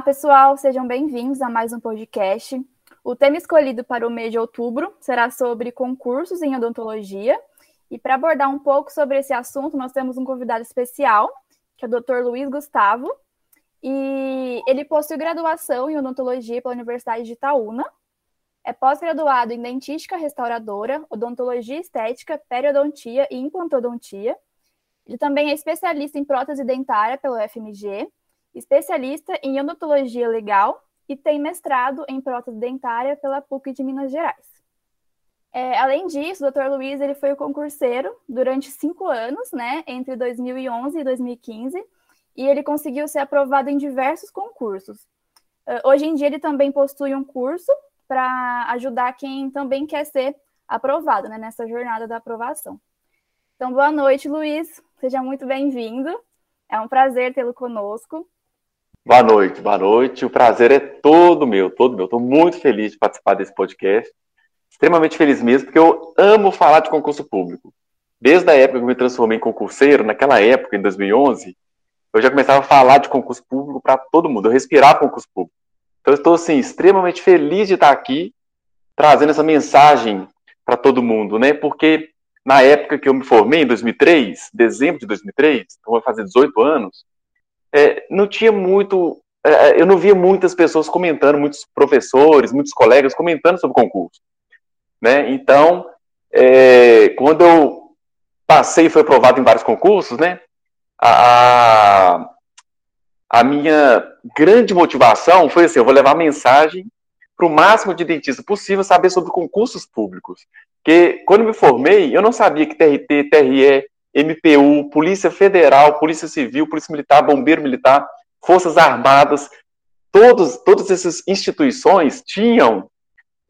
Olá, pessoal, sejam bem-vindos a mais um podcast. O tema escolhido para o mês de outubro será sobre concursos em odontologia. E para abordar um pouco sobre esse assunto, nós temos um convidado especial, que é o Dr. Luiz Gustavo. E ele possui graduação em odontologia pela Universidade de Itaúna. É pós-graduado em dentística restauradora, odontologia estética, periodontia e implantodontia. Ele também é especialista em prótese dentária pelo FMG especialista em odontologia legal e tem mestrado em prótese dentária pela PUC de Minas Gerais. É, além disso, o Dr. Luiz ele foi concurseiro durante cinco anos, né, entre 2011 e 2015, e ele conseguiu ser aprovado em diversos concursos. Uh, hoje em dia, ele também possui um curso para ajudar quem também quer ser aprovado né, nessa jornada da aprovação. Então, boa noite, Luiz. Seja muito bem-vindo. É um prazer tê-lo conosco. Boa noite, boa noite. O prazer é todo meu, todo meu. Estou muito feliz de participar desse podcast. Extremamente feliz mesmo, porque eu amo falar de concurso público. Desde a época que eu me transformei em concurseiro, naquela época, em 2011, eu já começava a falar de concurso público para todo mundo. Eu respirava concurso público. Então, estou, assim, extremamente feliz de estar aqui, trazendo essa mensagem para todo mundo, né? Porque na época que eu me formei, em 2003, dezembro de 2003, então vai fazer 18 anos, é, não tinha muito. É, é, eu não via muitas pessoas comentando, muitos professores, muitos colegas comentando sobre o concurso. Né? Então, é, quando eu passei e fui aprovado em vários concursos, né, a, a minha grande motivação foi assim: eu vou levar a mensagem para o máximo de dentista possível saber sobre concursos públicos. Porque quando me formei, eu não sabia que TRT, TRE, MPU, Polícia Federal, Polícia Civil, Polícia Militar, Bombeiro Militar, Forças Armadas, todos, todas essas instituições tinham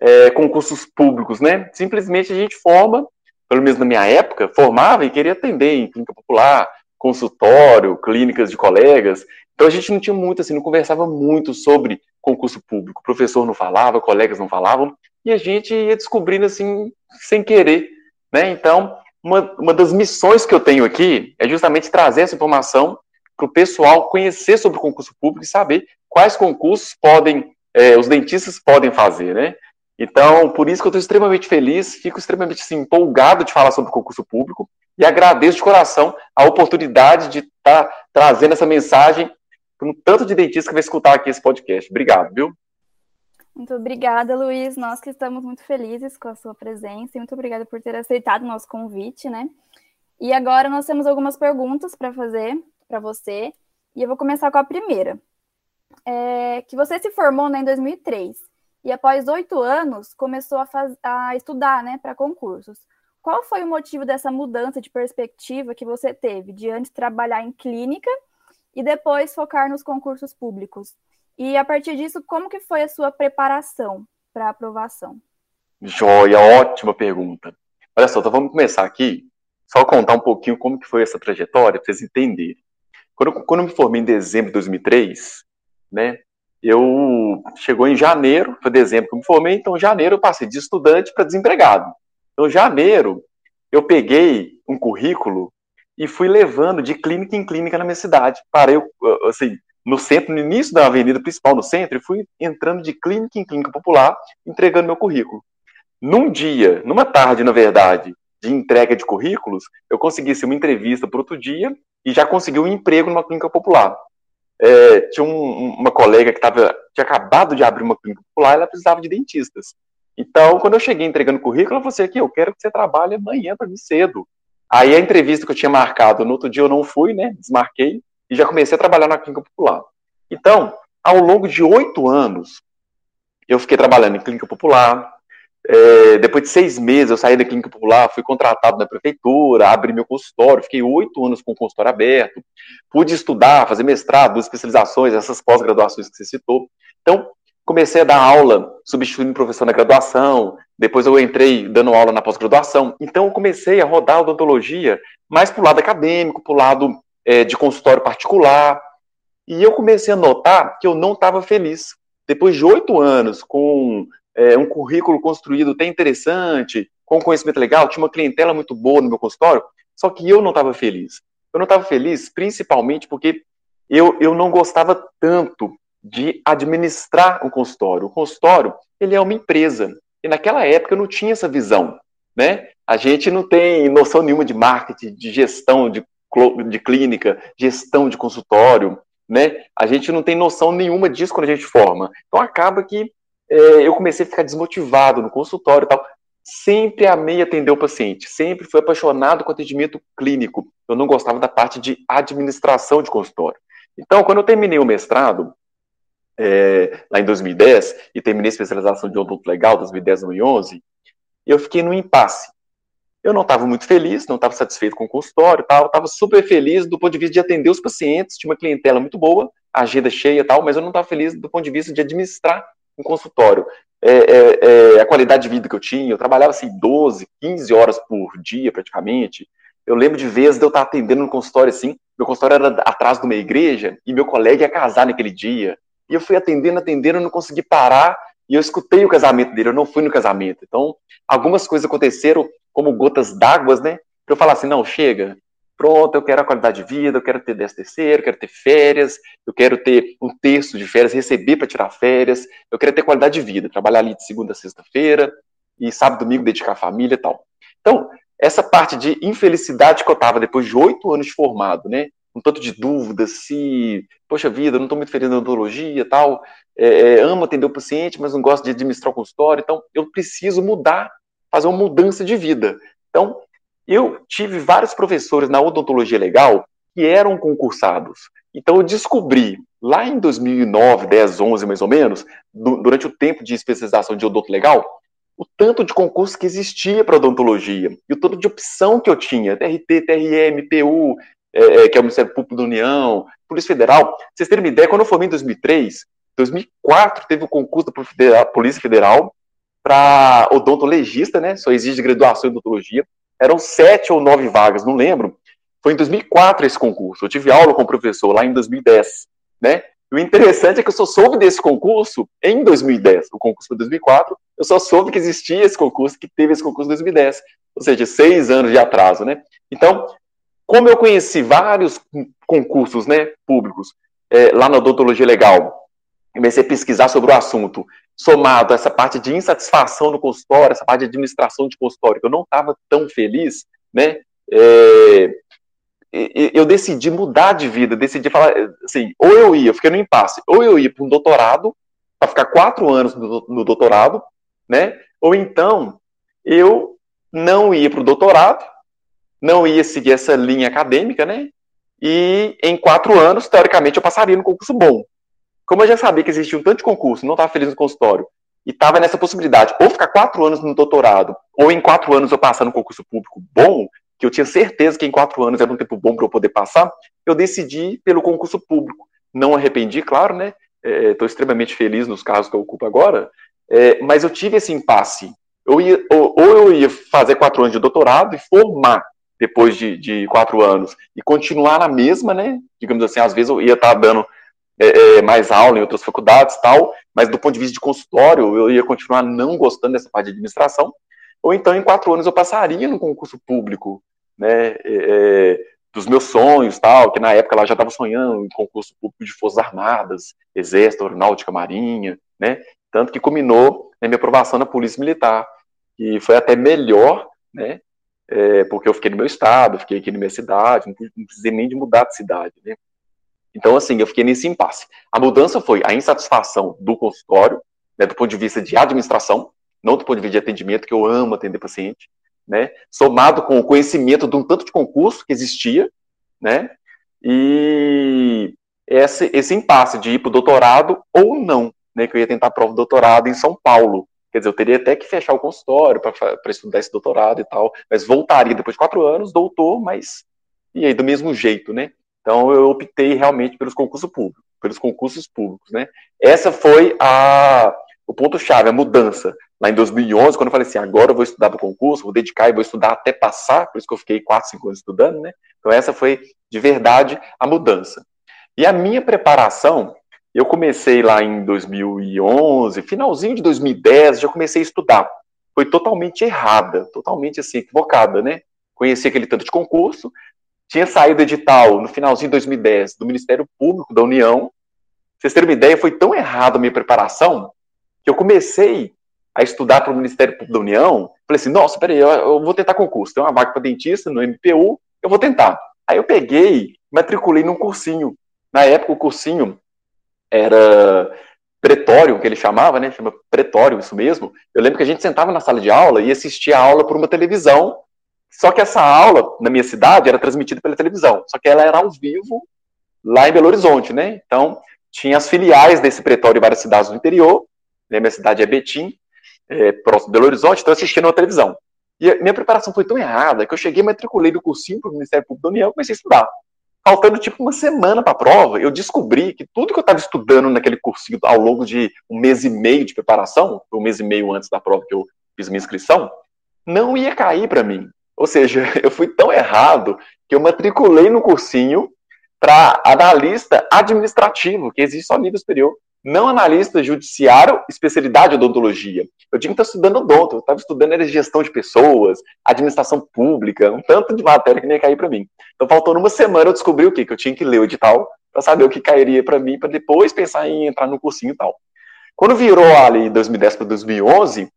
é, concursos públicos, né? Simplesmente a gente forma, pelo menos na minha época, formava e queria atender em clínica popular, consultório, clínicas de colegas. Então a gente não tinha muito, assim, não conversava muito sobre concurso público. O professor não falava, colegas não falavam, e a gente ia descobrindo, assim, sem querer, né? Então, uma, uma das missões que eu tenho aqui é justamente trazer essa informação para o pessoal conhecer sobre o concurso público e saber quais concursos podem, é, os dentistas podem fazer, né? Então, por isso que eu estou extremamente feliz, fico extremamente assim, empolgado de falar sobre o concurso público e agradeço de coração a oportunidade de estar tá trazendo essa mensagem para um tanto de dentista que vai escutar aqui esse podcast. Obrigado, viu? Muito obrigada, Luiz. Nós que estamos muito felizes com a sua presença e muito obrigada por ter aceitado o nosso convite, né? E agora nós temos algumas perguntas para fazer para você e eu vou começar com a primeira. É, que você se formou né, em 2003 e após oito anos começou a, faz, a estudar né, para concursos. Qual foi o motivo dessa mudança de perspectiva que você teve de antes trabalhar em clínica e depois focar nos concursos públicos? E a partir disso, como que foi a sua preparação para a aprovação? Joia, ótima pergunta. Olha só, então vamos começar aqui, só contar um pouquinho como que foi essa trajetória, para vocês entenderem. Quando, quando eu me formei em dezembro de 2003, né, eu chegou em janeiro, foi dezembro que eu me formei, então janeiro eu passei de estudante para desempregado. Então, janeiro, eu peguei um currículo e fui levando de clínica em clínica na minha cidade. Parei, assim, no centro, no início da avenida principal, no centro, e fui entrando de clínica em clínica popular, entregando meu currículo. Num dia, numa tarde, na verdade, de entrega de currículos, eu consegui ser uma entrevista para outro dia e já consegui um emprego numa clínica popular. É, tinha um, uma colega que tava, tinha acabado de abrir uma clínica popular ela precisava de dentistas. Então, quando eu cheguei entregando currículo, ela falou assim: aqui, eu quero que você trabalhe amanhã para mim cedo. Aí a entrevista que eu tinha marcado no outro dia eu não fui, né? Desmarquei e já comecei a trabalhar na clínica popular. Então, ao longo de oito anos, eu fiquei trabalhando em clínica popular. É, depois de seis meses, eu saí da clínica popular, fui contratado na prefeitura, abri meu consultório, fiquei oito anos com o consultório aberto, pude estudar, fazer mestrado, especializações, essas pós-graduações que você citou. Então, comecei a dar aula, substituindo professor na graduação, depois eu entrei dando aula na pós-graduação. Então, eu comecei a rodar a odontologia mais para o lado acadêmico, para o lado é, de consultório particular. E eu comecei a notar que eu não estava feliz. Depois de oito anos, com é, um currículo construído até interessante, com conhecimento legal, tinha uma clientela muito boa no meu consultório, só que eu não estava feliz. Eu não estava feliz principalmente porque eu, eu não gostava tanto de administrar um consultório. O consultório, ele é uma empresa. E naquela época eu não tinha essa visão, né? A gente não tem noção nenhuma de marketing, de gestão de, de clínica, gestão de consultório, né? A gente não tem noção nenhuma disso quando a gente forma. Então acaba que é, eu comecei a ficar desmotivado no consultório e tal. Sempre amei atender o paciente, sempre fui apaixonado com atendimento clínico. Eu não gostava da parte de administração de consultório. Então, quando eu terminei o mestrado, é, lá em 2010, e terminei a especialização de odonto legal, 2010 2011, eu fiquei no impasse. Eu não estava muito feliz, não estava satisfeito com o consultório, tal, estava super feliz do ponto de vista de atender os pacientes, tinha uma clientela muito boa, agenda cheia, tal, mas eu não estava feliz do ponto de vista de administrar um consultório. É, é, é, a qualidade de vida que eu tinha, eu trabalhava assim 12, 15 horas por dia praticamente. Eu lembro de vezes de eu estar atendendo no consultório assim, meu consultório era atrás de uma igreja e meu colega ia casar naquele dia. E eu fui atendendo, atendendo, não consegui parar e eu escutei o casamento dele, eu não fui no casamento. Então, algumas coisas aconteceram como gotas d'água, né? Pra eu falar assim, não, chega, pronto, eu quero a qualidade de vida, eu quero ter 10 terceiro, eu quero ter férias, eu quero ter um terço de férias, receber para tirar férias, eu quero ter qualidade de vida, trabalhar ali de segunda a sexta-feira, e sábado domingo dedicar a família e tal. Então, essa parte de infelicidade que eu tava depois de oito anos formado, né? Um tanto de dúvidas, se, poxa vida, não estou muito feliz na odontologia tal, é, é, amo atender o paciente, mas não gosto de administrar o consultório, então eu preciso mudar, fazer uma mudança de vida. Então, eu tive vários professores na odontologia legal que eram concursados. Então, eu descobri, lá em 2009, 10, 11 mais ou menos, durante o tempo de especialização de odonto legal, o tanto de concurso que existia para odontologia e o tanto de opção que eu tinha, TRT, TRM, PU, é, é, que é o Ministério Público da União, Polícia Federal. Pra vocês terem uma ideia, quando eu formei em 2003, 2004 teve o concurso da Polícia Federal para odontologista, né? Só exige graduação em odontologia. Eram sete ou nove vagas, não lembro. Foi em 2004 esse concurso. Eu tive aula com o professor lá em 2010, né? O interessante é que eu só soube desse concurso em 2010. O concurso foi em 2004. Eu só soube que existia esse concurso, que teve esse concurso em 2010. Ou seja, seis anos de atraso, né? Então, como eu conheci vários concursos né, públicos é, lá na odontologia legal, comecei a pesquisar sobre o assunto, somado a essa parte de insatisfação no consultório, essa parte de administração de consultório, que eu não estava tão feliz, né? É, eu decidi mudar de vida, decidi falar assim, ou eu ia, fiquei no impasse, ou eu ia para um doutorado, para ficar quatro anos no, no doutorado, né? Ou então eu não ia para o doutorado, não ia seguir essa linha acadêmica, né? E em quatro anos, teoricamente, eu passaria no concurso bom. Como eu já sabia que existia um tanto de concurso, não estava feliz no consultório, e estava nessa possibilidade, ou ficar quatro anos no doutorado, ou em quatro anos eu passar no concurso público bom, que eu tinha certeza que em quatro anos era um tempo bom para eu poder passar, eu decidi pelo concurso público. Não arrependi, claro, né? Estou é, extremamente feliz nos casos que eu ocupo agora, é, mas eu tive esse impasse. Eu ia, ou, ou eu ia fazer quatro anos de doutorado e formar depois de, de, quatro anos e continuar na mesma, né? Digamos assim, às vezes eu ia estar dando é, é, mais aula em outras faculdades tal, mas do ponto de vista de consultório, eu ia continuar não gostando dessa parte de administração, ou então em quatro anos eu passaria no concurso público, né? É, é dos meus sonhos tal, que na época lá já estava sonhando em concurso público de Forças Armadas, Exército, Aeronáutica, Marinha, né? Tanto que culminou na minha aprovação na Polícia Militar, que foi até melhor, né? É, porque eu fiquei no meu estado, fiquei aqui na minha cidade, não, precisei nem de mudar de cidade, né? Então, assim, eu fiquei nesse impasse. A mudança foi a insatisfação do consultório, né, do ponto de vista de administração, não do ponto de vista de atendimento, que eu amo atender paciente, né, somado com o conhecimento de um tanto de concurso que existia, né, e esse, esse impasse de ir para o doutorado ou não, né, que eu ia tentar a prova de doutorado em São Paulo, Quer dizer, eu teria até que fechar o consultório para estudar esse doutorado e tal, mas voltaria depois de quatro anos, doutor, mas e aí do mesmo jeito, né? Então eu optei realmente pelos concursos públicos, pelos concursos públicos, né? Essa foi a o ponto chave, a mudança. Lá em 2011, quando eu falei assim, agora eu vou estudar para o concurso, vou dedicar e vou estudar até passar, por isso que eu fiquei quatro, cinco anos estudando, né? Então essa foi de verdade a mudança. E a minha preparação eu comecei lá em 2011, finalzinho de 2010, já comecei a estudar. Foi totalmente errada, totalmente assim, equivocada, né? Conheci aquele tanto de concurso, tinha saído edital no finalzinho de 2010 do Ministério Público da União, vocês terem uma ideia, foi tão errado a minha preparação que eu comecei a estudar para o Ministério Público da União. Falei assim, nossa, peraí, eu, eu vou tentar concurso. Tem uma vaga para dentista no MPU, eu vou tentar. Aí eu peguei, matriculei num cursinho. Na época, o cursinho era pretório, que ele chamava, né? Chama pretório, isso mesmo. Eu lembro que a gente sentava na sala de aula e assistia a aula por uma televisão. Só que essa aula, na minha cidade, era transmitida pela televisão. Só que ela era ao vivo lá em Belo Horizonte, né? Então, tinha as filiais desse pretório em várias cidades do interior. Né? Minha cidade é Betim, é, próximo de Belo Horizonte, então eu assistia na televisão. E minha preparação foi tão errada que eu cheguei, matriculei do cursinho para o Ministério Público da União e comecei a estudar. Faltando tipo uma semana para a prova, eu descobri que tudo que eu estava estudando naquele cursinho ao longo de um mês e meio de preparação, um mês e meio antes da prova que eu fiz minha inscrição, não ia cair para mim. Ou seja, eu fui tão errado que eu matriculei no cursinho para analista administrativo, que existe só nível superior não analista judiciário, especialidade odontologia. Eu tinha que estar estudando odonto, eu estava estudando era gestão de pessoas, administração pública, um tanto de matéria que nem ia cair para mim. Então, faltou uma semana eu descobri o quê? Que eu tinha que ler o edital para saber o que cairia para mim, para depois pensar em entrar no cursinho e tal. Quando virou ali 2010 para 2011,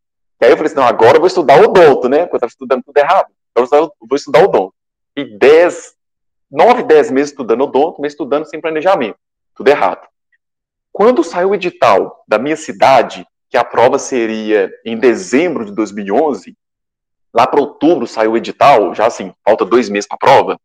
aí eu falei assim, não, agora eu vou estudar odonto, né? Porque eu estava estudando tudo errado. Então, eu vou estudar odonto. E 10, 9, 10 meses estudando odonto, mas estudando sem planejamento. Tudo errado. Quando saiu o edital da minha cidade, que a prova seria em dezembro de 2011, lá para outubro saiu o edital, já assim, falta dois meses para a prova.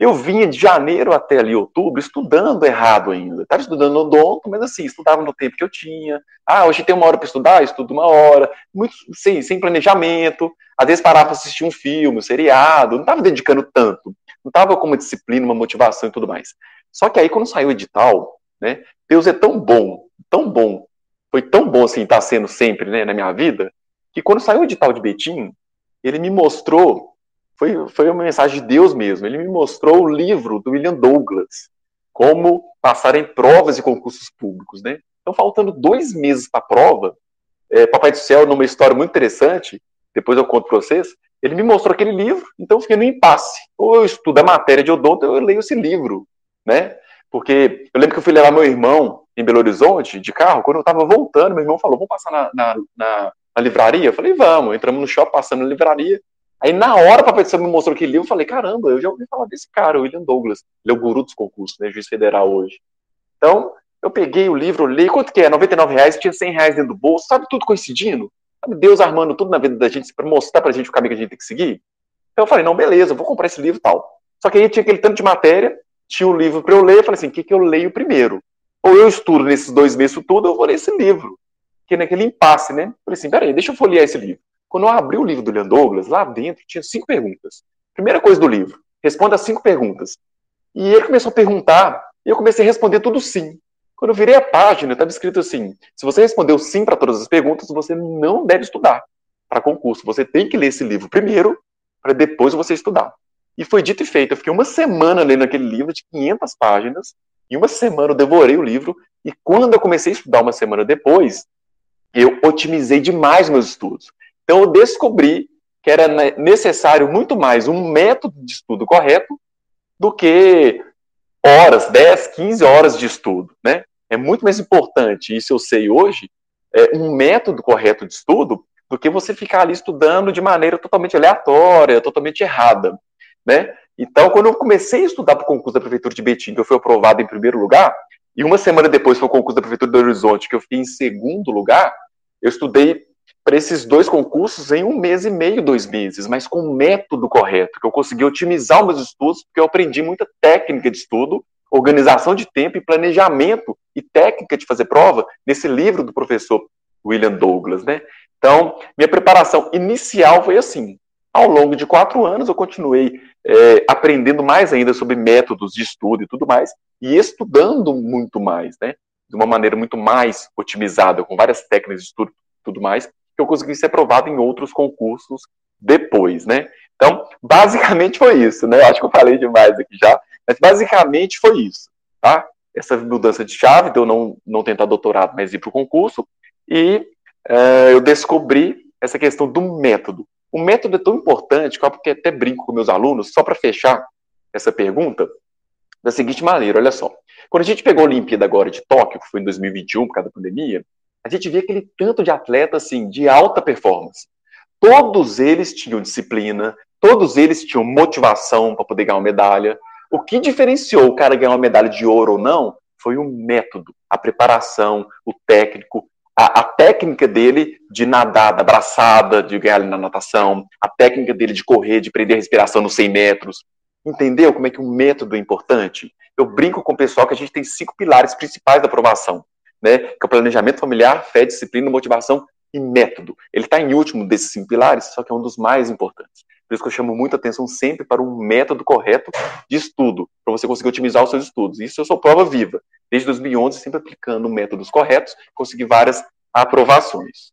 Eu vinha de janeiro até ali outubro estudando errado ainda. Estava estudando odonto, mas assim, estudava no tempo que eu tinha. Ah, hoje tem uma hora para estudar, estudo uma hora. Muito sem, sem planejamento. Às vezes parava para assistir um filme, um seriado. Não estava dedicando tanto. Não estava com uma disciplina, uma motivação e tudo mais. Só que aí, quando saiu o edital, né, Deus é tão bom, tão bom, foi tão bom assim estar sendo sempre né, na minha vida, que quando saiu o edital de Betim, ele me mostrou, foi, foi uma mensagem de Deus mesmo, ele me mostrou o livro do William Douglas, como passar em provas e concursos públicos, né? Então, faltando dois meses para a prova, é, Papai do Céu, numa história muito interessante, depois eu conto para vocês, ele me mostrou aquele livro, então eu fiquei no impasse. Ou eu estudo a matéria de odonto, ou eu leio esse livro, né? Porque eu lembro que eu fui levar meu irmão em Belo Horizonte de carro, quando eu tava voltando, meu irmão falou: vamos passar na, na, na, na livraria? Eu falei: vamos. Entramos no shopping, passando na livraria. Aí, na hora, para pessoa me mostrou aquele livro, eu falei: caramba, eu já ouvi falar desse cara, o William Douglas. Ele é o guru dos concursos, né? Juiz federal hoje. Então, eu peguei o livro, li, quanto que é? 99 reais, tinha 100 reais dentro do bolso, sabe tudo coincidindo? Sabe Deus armando tudo na vida da gente para mostrar pra gente o caminho que a gente tem que seguir? Então eu falei, não, beleza, eu vou comprar esse livro e tal. Só que aí tinha aquele tanto de matéria, tinha um livro para eu ler, eu falei assim, o que, que eu leio primeiro? Ou eu estudo nesses dois meses tudo, eu vou ler esse livro. Que naquele impasse, né? Falei assim, peraí, deixa eu folhear esse livro. Quando eu abri o livro do Leon Douglas, lá dentro tinha cinco perguntas. Primeira coisa do livro, responda as cinco perguntas. E ele começou a perguntar, e eu comecei a responder tudo sim. Quando eu virei a página, estava escrito assim: se você respondeu sim para todas as perguntas, você não deve estudar para concurso. Você tem que ler esse livro primeiro, para depois você estudar. E foi dito e feito. Eu fiquei uma semana lendo aquele livro de 500 páginas. Em uma semana eu devorei o livro. E quando eu comecei a estudar uma semana depois, eu otimizei demais meus estudos. Então eu descobri que era necessário muito mais um método de estudo correto do que horas, 10, 15 horas de estudo, né? É muito mais importante, isso eu sei hoje, é um método correto de estudo do que você ficar ali estudando de maneira totalmente aleatória, totalmente errada né? Então, quando eu comecei a estudar para o concurso da Prefeitura de Betim, que eu fui aprovado em primeiro lugar, e uma semana depois foi o concurso da Prefeitura do Horizonte, que eu fiquei em segundo lugar, eu estudei para esses dois concursos em um mês e meio, dois meses, mas com o método correto, que eu consegui otimizar os meus estudos, porque eu aprendi muita técnica de estudo, organização de tempo e planejamento e técnica de fazer prova nesse livro do professor William Douglas, né? Então, minha preparação inicial foi assim. Ao longo de quatro anos, eu continuei é, aprendendo mais ainda sobre métodos de estudo e tudo mais, e estudando muito mais, né? De uma maneira muito mais otimizada, com várias técnicas de estudo e tudo mais, que eu consegui ser aprovado em outros concursos depois, né? Então, basicamente foi isso, né? Acho que eu falei demais aqui já, mas basicamente foi isso, tá? Essa mudança de chave, de eu não, não tentar doutorado, mas ir para o concurso, e uh, eu descobri essa questão do método. O método é tão importante que eu até brinco com meus alunos, só para fechar essa pergunta, da seguinte maneira, olha só. Quando a gente pegou a Olimpíada agora de Tóquio, que foi em 2021, por causa da pandemia, a gente via aquele tanto de atleta, assim, de alta performance. Todos eles tinham disciplina, todos eles tinham motivação para poder ganhar uma medalha. O que diferenciou o cara ganhar uma medalha de ouro ou não foi o método, a preparação, o técnico, a, a, técnica dele de nadar, da braçada, de ganhar na natação, a técnica dele de correr, de prender a respiração nos 100 metros. Entendeu como é que o método é importante? Eu brinco com o pessoal que a gente tem cinco pilares principais da aprovação, né? Que é o planejamento familiar, fé, disciplina, motivação e método. Ele está em último desses cinco pilares, só que é um dos mais importantes. Por isso que eu chamo muita atenção sempre para um método correto de estudo, para você conseguir otimizar os seus estudos. Isso eu sou prova viva. Desde 2011, sempre aplicando métodos corretos, consegui várias aprovações.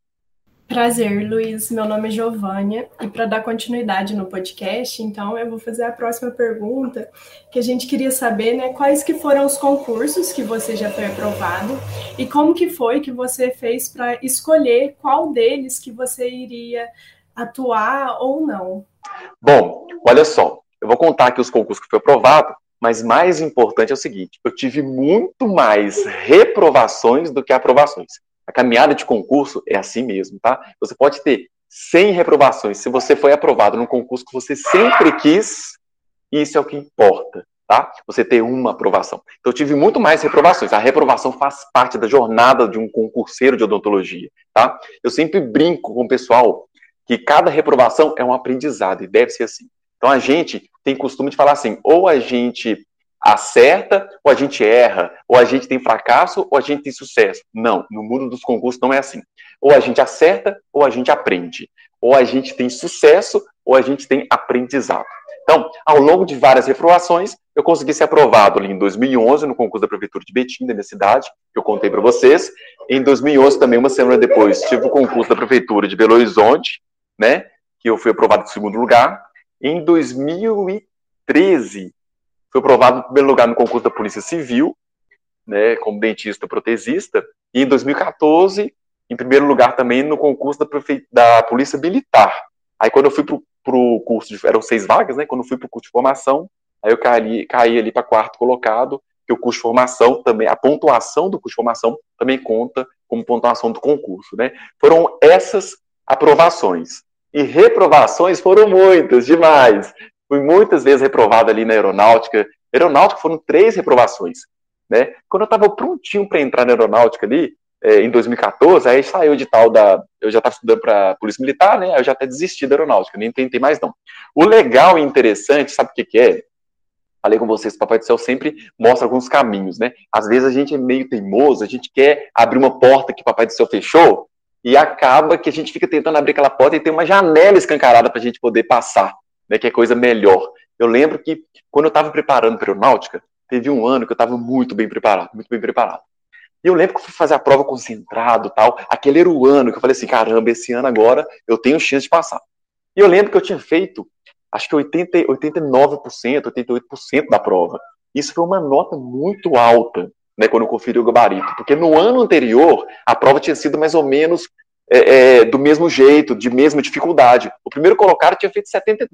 Prazer, Luiz. Meu nome é Giovânia e para dar continuidade no podcast, então eu vou fazer a próxima pergunta, que a gente queria saber, né, quais que foram os concursos que você já foi aprovado e como que foi que você fez para escolher qual deles que você iria atuar ou não. Bom, olha só, eu vou contar aqui os concursos que foi aprovado, mas mais importante é o seguinte, eu tive muito mais reprovações do que aprovações. A caminhada de concurso é assim mesmo, tá? Você pode ter 100 reprovações. Se você foi aprovado num concurso que você sempre quis, isso é o que importa, tá? Você ter uma aprovação. Então, eu tive muito mais reprovações. A reprovação faz parte da jornada de um concurseiro de odontologia, tá? Eu sempre brinco com o pessoal que cada reprovação é um aprendizado e deve ser assim. Então, a gente tem costume de falar assim: ou a gente acerta ou a gente erra, ou a gente tem fracasso ou a gente tem sucesso. Não, no mundo dos concursos não é assim. Ou a gente acerta ou a gente aprende. Ou a gente tem sucesso ou a gente tem aprendizado. Então, ao longo de várias reprovações, eu consegui ser aprovado ali em 2011 no concurso da Prefeitura de Betim, da minha cidade, que eu contei para vocês. Em 2011, também, uma semana depois, tive o concurso da Prefeitura de Belo Horizonte, né, que eu fui aprovado em segundo lugar. Em 2013, foi aprovado em primeiro lugar no concurso da Polícia Civil, né, como dentista protesista, e em 2014, em primeiro lugar também no concurso da, Prefe... da Polícia Militar. Aí quando eu fui para o curso, de... eram seis vagas, né, quando eu fui para o curso de formação, aí eu caí, caí ali para quarto colocado, que o curso de formação também, a pontuação do curso de formação também conta como pontuação do concurso, né. Foram essas aprovações. E reprovações foram muitas, demais. Fui muitas vezes reprovado ali na aeronáutica. Aeronáutica foram três reprovações. Né? Quando eu estava prontinho para entrar na aeronáutica ali, é, em 2014, aí saiu de tal da. Eu já estava estudando para Polícia Militar, né? Eu já até desisti da aeronáutica, nem tentei mais não. O legal e interessante, sabe o que, que é? Falei com vocês, o Papai do Céu sempre mostra alguns caminhos, né? Às vezes a gente é meio teimoso, a gente quer abrir uma porta que o Papai do Céu fechou, e acaba que a gente fica tentando abrir aquela porta e tem uma janela escancarada para a gente poder passar né, que é coisa melhor. Eu lembro que quando eu estava preparando para aeronáutica, teve um ano que eu estava muito bem preparado, muito bem preparado. E eu lembro que eu fui fazer a prova concentrado tal. Aquele era o ano que eu falei assim: caramba, esse ano agora eu tenho chance de passar. E eu lembro que eu tinha feito, acho que 80, 89%, 88% da prova. Isso foi uma nota muito alta, né, quando eu conferi o gabarito. Porque no ano anterior, a prova tinha sido mais ou menos é, é, do mesmo jeito, de mesma dificuldade. O primeiro colocado tinha feito 72%.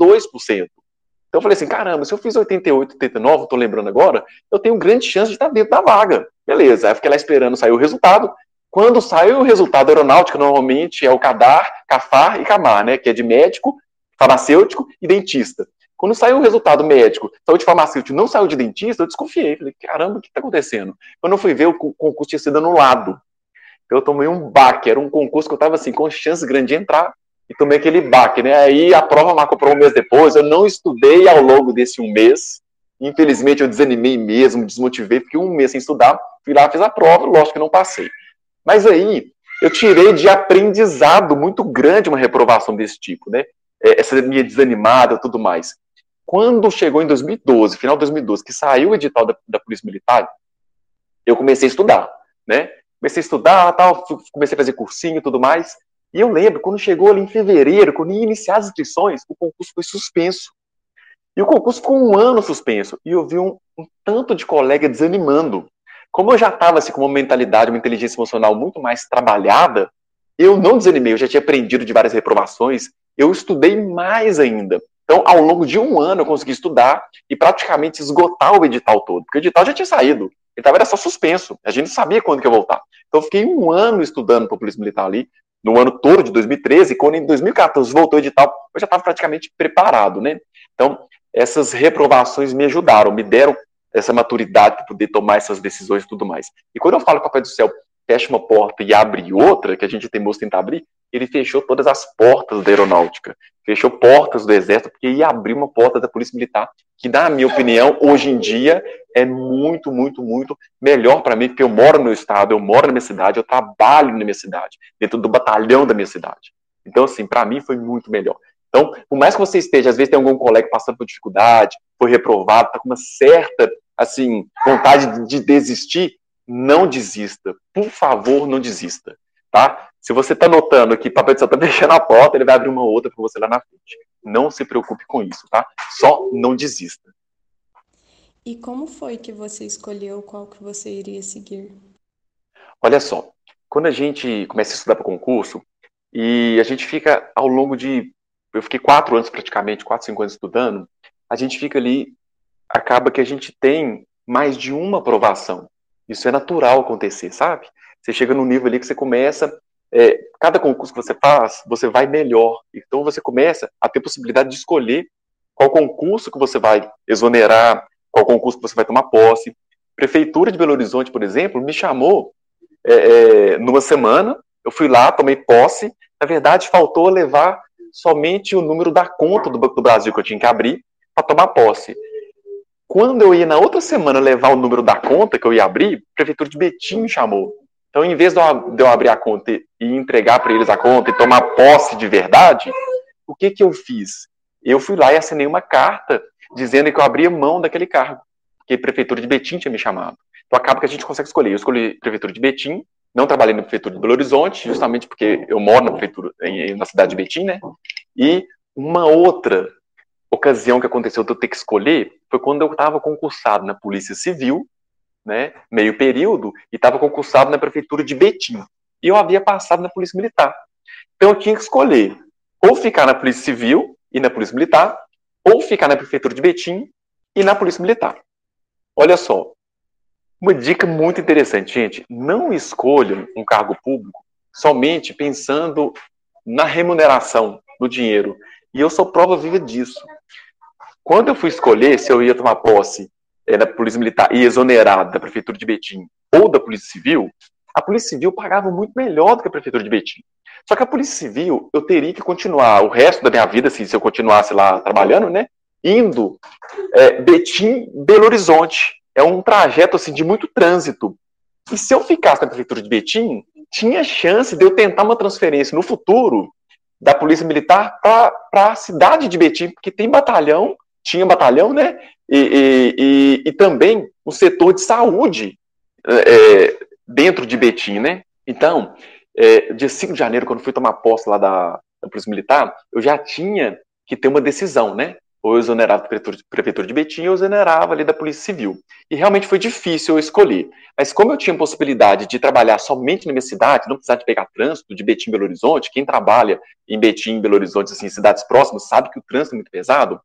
Então eu falei assim, caramba, se eu fiz 88, 89, estou lembrando agora, eu tenho grande chance de estar dentro da vaga. Beleza, aí eu fiquei lá esperando sair o resultado. Quando saiu o resultado aeronáutico, normalmente é o CADAR, CAFAR e CAMAR, né, que é de médico, farmacêutico e dentista. Quando saiu o resultado médico, saiu de farmacêutico não saiu de dentista, eu desconfiei. Falei, caramba, o que está acontecendo? Quando eu fui ver, o concurso tinha sido anulado eu tomei um baque. Era um concurso que eu estava assim, com chance grande de entrar, e tomei aquele baque, né? Aí a prova marcou para um mês depois. Eu não estudei ao longo desse um mês. Infelizmente, eu desanimei mesmo, desmotivei, fiquei um mês sem estudar. Fui lá, fiz a prova, lógico que não passei. Mas aí, eu tirei de aprendizado muito grande uma reprovação desse tipo, né? É, essa minha desanimada tudo mais. Quando chegou em 2012, final de 2012, que saiu o edital da, da Polícia Militar, eu comecei a estudar, né? comecei a estudar, tal, comecei a fazer cursinho e tudo mais. E eu lembro, quando chegou ali em fevereiro, quando ia iniciar as inscrições, o concurso foi suspenso. E o concurso ficou um ano suspenso. E eu vi um, um tanto de colega desanimando. Como eu já estava assim, com uma mentalidade, uma inteligência emocional muito mais trabalhada, eu não desanimei, eu já tinha aprendido de várias reprovações, eu estudei mais ainda. Então, ao longo de um ano, eu consegui estudar e praticamente esgotar o edital todo, porque o edital já tinha saído. Ele estava só suspenso. A gente sabia quando que ia voltar. Então, eu fiquei um ano estudando para a Polícia Militar ali, no ano todo de 2013, e quando em 2014 voltou o edital, eu já estava praticamente preparado, né? Então, essas reprovações me ajudaram, me deram essa maturidade para poder tomar essas decisões e tudo mais. E quando eu falo que o Papai do Céu fecha uma porta e abre outra, que a gente tem moço tentar abrir, ele fechou todas as portas da aeronáutica, fechou portas do exército, porque ia abrir uma porta da polícia militar, que na minha opinião, hoje em dia, é muito, muito, muito melhor para mim, porque eu moro no estado, eu moro na minha cidade, eu trabalho na minha cidade, dentro do batalhão da minha cidade. Então, assim, para mim foi muito melhor. Então, por mais que você esteja, às vezes tem algum colega passando por dificuldade, foi reprovado, está com uma certa, assim, vontade de desistir, não desista. Por favor, não desista, tá? Se você está notando que o Papai do Céu está fechando a porta, ele vai abrir uma outra para você lá na frente. Não se preocupe com isso, tá? Só não desista. E como foi que você escolheu qual que você iria seguir? Olha só, quando a gente começa a estudar para concurso, e a gente fica ao longo de eu fiquei quatro anos praticamente, quatro, cinco anos estudando, a gente fica ali, acaba que a gente tem mais de uma aprovação. Isso é natural acontecer, sabe? Você chega num nível ali que você começa, é, cada concurso que você faz, você vai melhor. Então você começa a ter possibilidade de escolher qual concurso que você vai exonerar, qual concurso que você vai tomar posse. Prefeitura de Belo Horizonte, por exemplo, me chamou é, é, numa semana, eu fui lá, tomei posse. Na verdade, faltou levar somente o número da conta do Banco do Brasil que eu tinha que abrir para tomar posse. Quando eu ia na outra semana levar o número da conta que eu ia abrir, a prefeitura de Betim me chamou. Então, em vez de eu abrir a conta e entregar para eles a conta e tomar posse de verdade, o que, que eu fiz? Eu fui lá e assinei uma carta dizendo que eu abria mão daquele cargo, que a prefeitura de Betim tinha me chamado. Então, acaba que a gente consegue escolher. Eu escolhi a prefeitura de Betim, não trabalhei na prefeitura de Belo Horizonte, justamente porque eu moro na prefeitura, na cidade de Betim, né? E uma outra ocasião que aconteceu de eu ter que escolher foi quando eu estava concursado na Polícia Civil, né, meio período, e estava concursado na prefeitura de Betim. E eu havia passado na Polícia Militar. Então eu tinha que escolher ou ficar na Polícia Civil e na Polícia Militar, ou ficar na prefeitura de Betim e na Polícia Militar. Olha só, uma dica muito interessante, gente. Não escolham um cargo público somente pensando na remuneração, no dinheiro. E eu sou prova viva disso. Quando eu fui escolher se eu ia tomar posse é, da Polícia Militar e exonerado da Prefeitura de Betim ou da Polícia Civil, a Polícia Civil pagava muito melhor do que a Prefeitura de Betim. Só que a Polícia Civil, eu teria que continuar o resto da minha vida, assim, se eu continuasse lá trabalhando, né? Indo é, Betim, Belo Horizonte é um trajeto assim de muito trânsito. E se eu ficasse na prefeitura de Betim, tinha chance de eu tentar uma transferência no futuro da Polícia Militar para a cidade de Betim, porque tem batalhão, tinha batalhão, né? E, e, e, também o setor de saúde é, dentro de Betim, né? Então, é, dia 5 de janeiro, quando fui tomar posse lá da, da Polícia Militar, eu já tinha que ter uma decisão, né? ou eu exonerava da prefeitura, prefeitura de Betim, ou eu exonerava ali da Polícia Civil. E realmente foi difícil eu escolher. Mas como eu tinha possibilidade de trabalhar somente na minha cidade, não precisar de pegar trânsito de Betim Belo Horizonte, quem trabalha em Betim Belo Horizonte, assim, cidades próximas, sabe que o trânsito é muito pesado,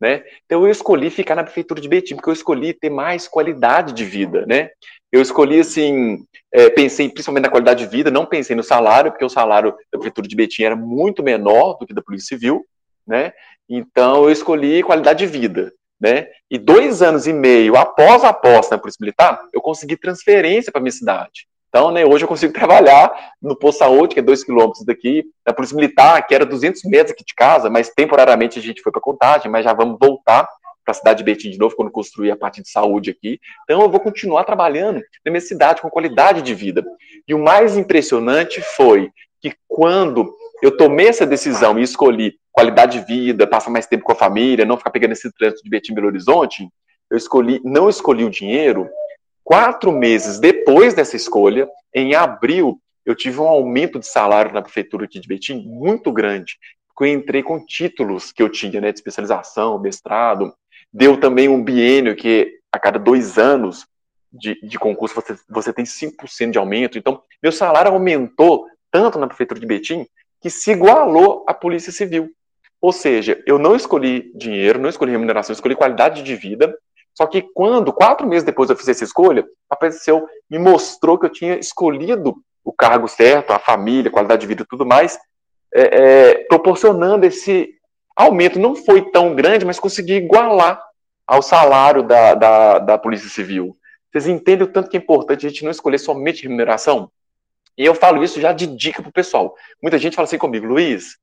né? Então eu escolhi ficar na prefeitura de Betim, porque eu escolhi ter mais qualidade de vida, né? Eu escolhi, assim, é, pensei principalmente na qualidade de vida, não pensei no salário, porque o salário da prefeitura de Betim era muito menor do que da Polícia Civil, né? Então eu escolhi qualidade de vida, né? E dois anos e meio após a posse na Polícia Militar, eu consegui transferência para minha cidade. Então, né, hoje eu consigo trabalhar no Posto Saúde, que é dois quilômetros daqui, na Polícia Militar, que era 200 metros aqui de casa, mas temporariamente a gente foi para Contagem, mas já vamos voltar para a cidade de Betim de novo, quando construir a parte de saúde aqui. Então, eu vou continuar trabalhando na minha cidade com qualidade de vida. E o mais impressionante foi que quando eu tomei essa decisão e escolhi qualidade de vida, passar mais tempo com a família, não ficar pegando esse trânsito de Betim Belo Horizonte, eu escolhi, não escolhi o dinheiro. Quatro meses depois dessa escolha, em abril, eu tive um aumento de salário na prefeitura de Betim muito grande, porque eu entrei com títulos que eu tinha, né, de especialização, mestrado, deu também um biênio que a cada dois anos de, de concurso você, você tem 5% de aumento, então meu salário aumentou tanto na prefeitura de Betim que se igualou à Polícia Civil. Ou seja, eu não escolhi dinheiro, não escolhi remuneração, escolhi qualidade de vida. Só que quando, quatro meses depois eu fiz essa escolha, apareceu, me mostrou que eu tinha escolhido o cargo certo, a família, qualidade de vida e tudo mais, é, é, proporcionando esse aumento. Não foi tão grande, mas consegui igualar ao salário da, da, da Polícia Civil. Vocês entendem o tanto que é importante a gente não escolher somente remuneração? E eu falo isso já de dica para o pessoal. Muita gente fala assim comigo, Luiz,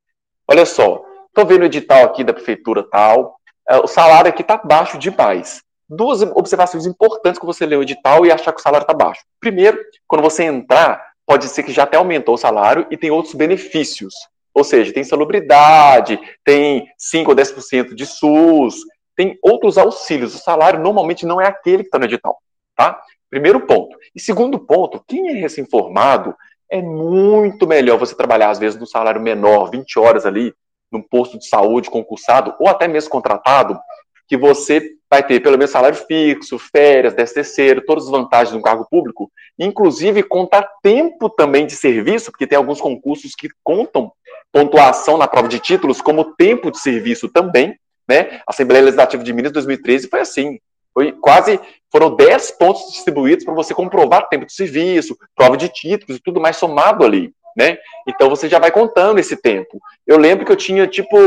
olha só, estou vendo o edital aqui da prefeitura tal, é, o salário aqui está baixo demais. Duas observações importantes que você lê o edital e achar que o salário está baixo. Primeiro, quando você entrar, pode ser que já até aumentou o salário e tem outros benefícios. Ou seja, tem salubridade, tem 5 ou 10% de SUS, tem outros auxílios. O salário normalmente não é aquele que está no edital. Tá? Primeiro ponto. E segundo ponto, quem é recém-formado, é muito melhor você trabalhar, às vezes, num salário menor, 20 horas ali, num posto de saúde concursado, ou até mesmo contratado, que você vai ter pelo menos salário fixo, férias, décimo terceiro, todas as vantagens do cargo público, inclusive contar tempo também de serviço, porque tem alguns concursos que contam pontuação na prova de títulos como tempo de serviço também, né? A Assembleia Legislativa de Minas 2013 foi assim. Foi quase, foram 10 pontos distribuídos para você comprovar tempo de serviço, prova de títulos e tudo mais somado ali, né? Então você já vai contando esse tempo. Eu lembro que eu tinha, tipo,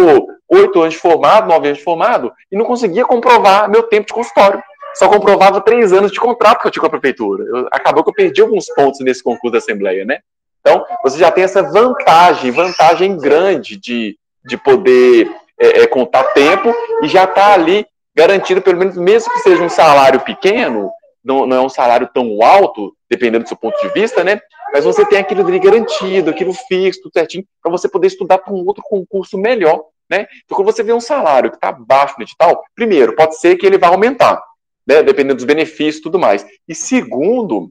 8 anos de formado, 9 anos de formado, e não conseguia comprovar meu tempo de consultório. Só comprovava 3 anos de contrato que eu tinha com a prefeitura. Eu, acabou que eu perdi alguns pontos nesse concurso da Assembleia, né? Então, você já tem essa vantagem, vantagem grande de, de poder é, é, contar tempo e já está ali garantido, pelo menos, mesmo que seja um salário pequeno, não, não, é um salário tão alto, dependendo do seu ponto de vista, né? Mas você tem aquilo ali garantido, aquilo fixo, tudo certinho, para você poder estudar para um outro concurso melhor, né? Então, quando você vê um salário que está baixo no edital, primeiro, pode ser que ele vá aumentar, né? Dependendo dos benefícios e tudo mais. E segundo,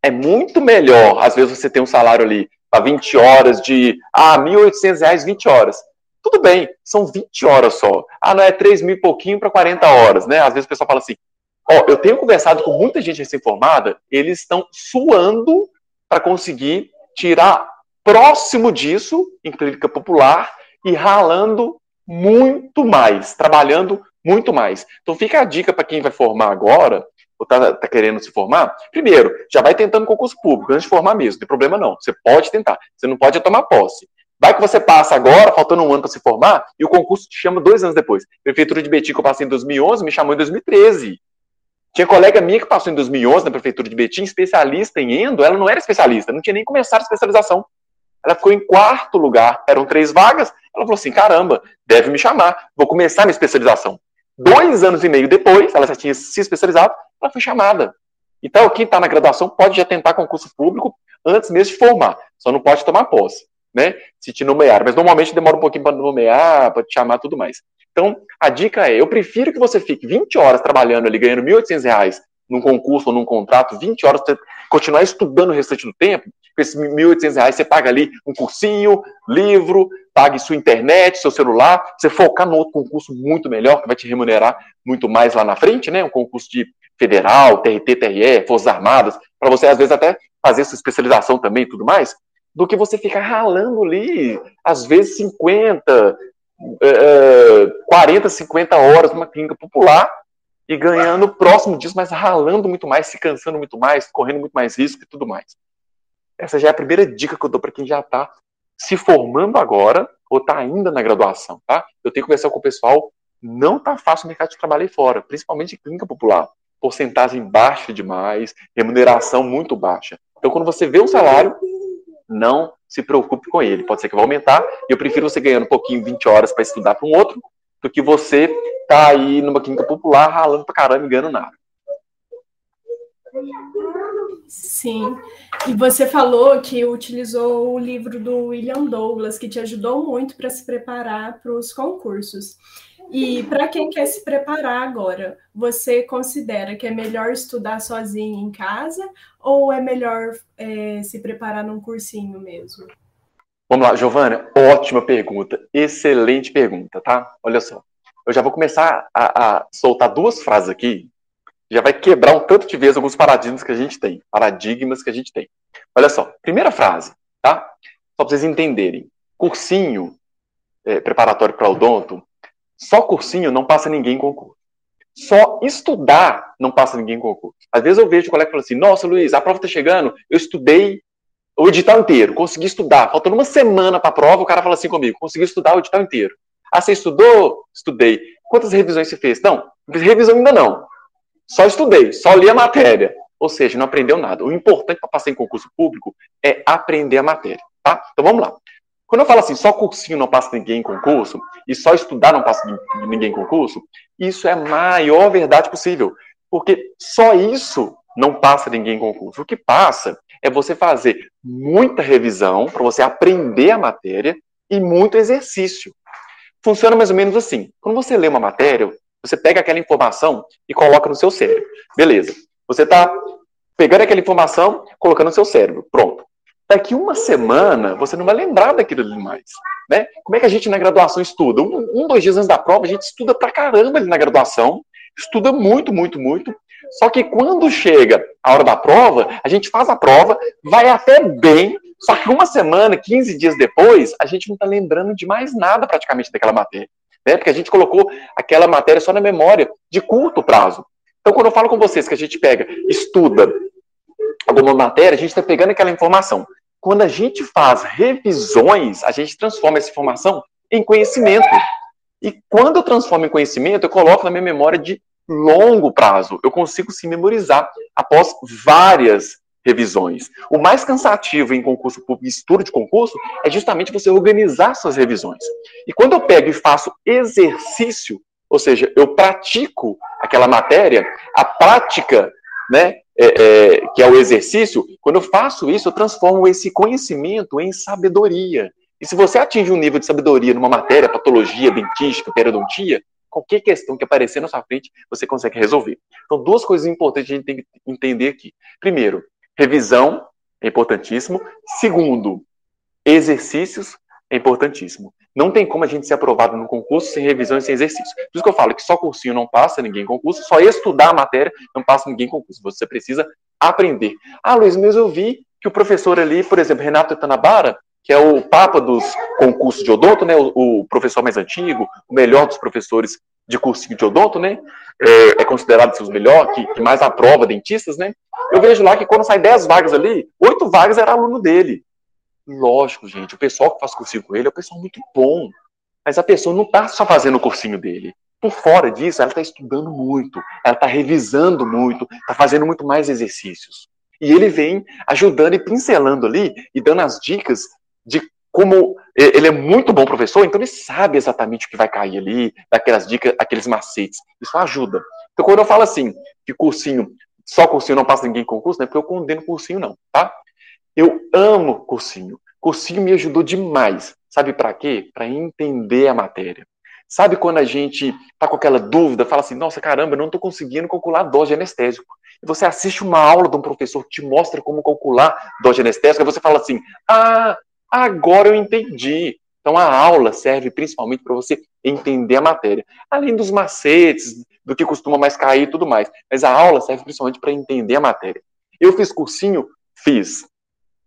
é muito melhor, às vezes, você ter um salário ali para 20 horas de, ah, R$ 1.800, 20 horas. Tudo bem, são 20 horas só. Ah, não é 3 mil e pouquinho para 40 horas, né? Às vezes o pessoal fala assim, ó, eu tenho conversado com muita gente recém-formada, eles estão suando para conseguir tirar próximo disso, em clínica popular, e ralando muito mais, trabalhando muito mais. Então fica a dica para quem vai formar agora, ou está tá querendo se formar, primeiro, já vai tentando concurso público, antes de formar mesmo, não tem problema não. Você pode tentar, você não pode tomar posse. Vai que você passa agora, faltando um ano para se formar, e o concurso te chama dois anos depois. Prefeitura de Betim, que eu passei em 2011, me chamou em 2013. Tinha colega minha que passou em 2011 na Prefeitura de Betim, especialista em endo, ela não era especialista, não tinha nem começado a especialização. Ela ficou em quarto lugar, eram três vagas. Ela falou assim: caramba, deve me chamar, vou começar minha especialização. Dois anos e meio depois, ela já tinha se especializado, ela foi chamada. Então, quem está na graduação pode já tentar concurso público antes mesmo de formar, só não pode tomar posse né? Se te nomear. Mas normalmente demora um pouquinho para nomear, para te chamar tudo mais. Então, a dica é: eu prefiro que você fique 20 horas trabalhando ali, ganhando R$ 1.800 num concurso ou num contrato, 20 horas, continuar estudando o restante do tempo, com esses R$ 1.800 você paga ali um cursinho, livro, pague sua internet, seu celular, você focar no outro concurso muito melhor, que vai te remunerar muito mais lá na frente, né? Um concurso de federal, TRT, TRE, Forças Armadas, para você às vezes até fazer sua especialização também e tudo mais do que você ficar ralando ali, às vezes 50, uh, 40, 50 horas numa clínica popular e ganhando próximo disso, mas ralando muito mais, se cansando muito mais, correndo muito mais risco e tudo mais. Essa já é a primeira dica que eu dou para quem já está se formando agora ou está ainda na graduação, tá? Eu tenho que conversar com o pessoal, não tá fácil o mercado de trabalho aí fora, principalmente em clínica popular. Porcentagem baixa demais, remuneração muito baixa. Então, quando você vê o salário, não se preocupe com ele. Pode ser que vai aumentar, e eu prefiro você ganhando um pouquinho, 20 horas para estudar para um outro, do que você tá aí numa clínica popular ralando pra caramba e ganhando nada. Sim. E você falou que utilizou o livro do William Douglas, que te ajudou muito para se preparar para os concursos. E para quem quer se preparar agora, você considera que é melhor estudar sozinho em casa ou é melhor é, se preparar num cursinho mesmo? Vamos lá, Giovana, ótima pergunta, excelente pergunta, tá? Olha só, eu já vou começar a, a soltar duas frases aqui, já vai quebrar um tanto de vezes alguns paradigmas que a gente tem, paradigmas que a gente tem. Olha só, primeira frase, tá? Só para vocês entenderem. Cursinho é, preparatório para odonto, só cursinho não passa ninguém em concurso. Só estudar não passa ninguém em concurso. Às vezes eu vejo o colega falando assim: Nossa, Luiz, a prova está chegando, eu estudei o edital inteiro, consegui estudar. Faltando uma semana para a prova, o cara fala assim comigo: Consegui estudar o edital inteiro. Ah, você estudou? Estudei. Quantas revisões você fez? Não, revisão ainda não. Só estudei, só li a matéria. Ou seja, não aprendeu nada. O importante para passar em concurso público é aprender a matéria, tá? Então vamos lá. Quando eu falo assim, só cursinho não passa ninguém em concurso, e só estudar não passa ninguém em concurso, isso é a maior verdade possível. Porque só isso não passa ninguém em concurso. O que passa é você fazer muita revisão para você aprender a matéria e muito exercício. Funciona mais ou menos assim. Quando você lê uma matéria, você pega aquela informação e coloca no seu cérebro. Beleza. Você está pegando aquela informação, colocando no seu cérebro. Pronto. Daqui uma semana, você não vai lembrar daquilo ali mais. Né? Como é que a gente na graduação estuda? Um, um, dois dias antes da prova, a gente estuda pra caramba ali na graduação. Estuda muito, muito, muito. Só que quando chega a hora da prova, a gente faz a prova, vai até bem, só que uma semana, 15 dias depois, a gente não está lembrando de mais nada praticamente daquela matéria. Né? Porque a gente colocou aquela matéria só na memória de curto prazo. Então, quando eu falo com vocês que a gente pega, estuda alguma matéria, a gente está pegando aquela informação. Quando a gente faz revisões, a gente transforma essa informação em conhecimento. E quando eu transformo em conhecimento, eu coloco na minha memória de longo prazo. Eu consigo se memorizar após várias revisões. O mais cansativo em concurso público, estudo de concurso, é justamente você organizar suas revisões. E quando eu pego e faço exercício, ou seja, eu pratico aquela matéria, a prática, né, é, é, que é o exercício, quando eu faço isso, eu transformo esse conhecimento em sabedoria. E se você atinge um nível de sabedoria numa matéria, patologia, dentística, periodontia, qualquer questão que aparecer na sua frente, você consegue resolver. Então, duas coisas importantes a gente tem que entender aqui. Primeiro, revisão é importantíssimo. Segundo, exercícios é importantíssimo. Não tem como a gente ser aprovado no concurso sem revisão e sem exercício. Por isso que eu falo que só cursinho não passa ninguém em concurso, só estudar a matéria não passa ninguém em concurso. Você precisa aprender. Ah, Luiz, mas eu vi que o professor ali, por exemplo, Renato Tanabara, que é o papa dos concursos de odonto, né, o, o professor mais antigo, o melhor dos professores de cursinho de odonto, né, é, é considerado os melhor, que, que, mais aprova dentistas, né, eu vejo lá que quando sai 10 vagas ali, oito vagas era aluno dele. Lógico, gente, o pessoal que faz cursinho com ele é um pessoal muito bom, mas a pessoa não está só fazendo o cursinho dele. Por fora disso, ela está estudando muito, ela está revisando muito, está fazendo muito mais exercícios. E ele vem ajudando e pincelando ali e dando as dicas de como ele é muito bom professor, então ele sabe exatamente o que vai cair ali, daquelas dicas, aqueles macetes. Isso ajuda. Então, quando eu falo assim, que cursinho, só cursinho não passa ninguém em concurso, não é porque eu condeno cursinho, não, tá? Eu amo cursinho. Cursinho me ajudou demais. Sabe para quê? Para entender a matéria. Sabe quando a gente tá com aquela dúvida, fala assim, nossa, caramba, eu não estou conseguindo calcular dose de anestésico. E você assiste uma aula de um professor que te mostra como calcular dose de anestésico, e você fala assim, ah, Agora eu entendi. Então a aula serve principalmente para você entender a matéria, além dos macetes, do que costuma mais cair e tudo mais. Mas a aula serve principalmente para entender a matéria. Eu fiz cursinho? Fiz.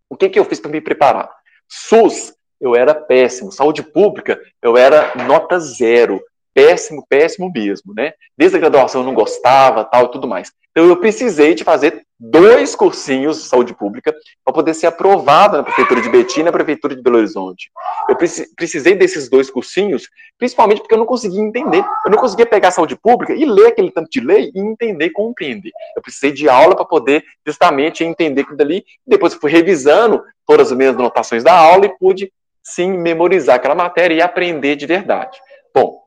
O que, que eu fiz para me preparar? SUS, eu era péssimo. Saúde pública, eu era nota zero. Péssimo, péssimo mesmo, né? Desde a graduação eu não gostava, tal e tudo mais. Então eu precisei de fazer dois cursinhos de saúde pública para poder ser aprovado na prefeitura de Betim e na prefeitura de Belo Horizonte. Eu precisei desses dois cursinhos, principalmente porque eu não conseguia entender. Eu não conseguia pegar saúde pública e ler aquele tanto de lei e entender compreender. Eu precisei de aula para poder justamente entender aquilo dali. Depois fui revisando todas as minhas anotações da aula e pude sim memorizar aquela matéria e aprender de verdade. Bom,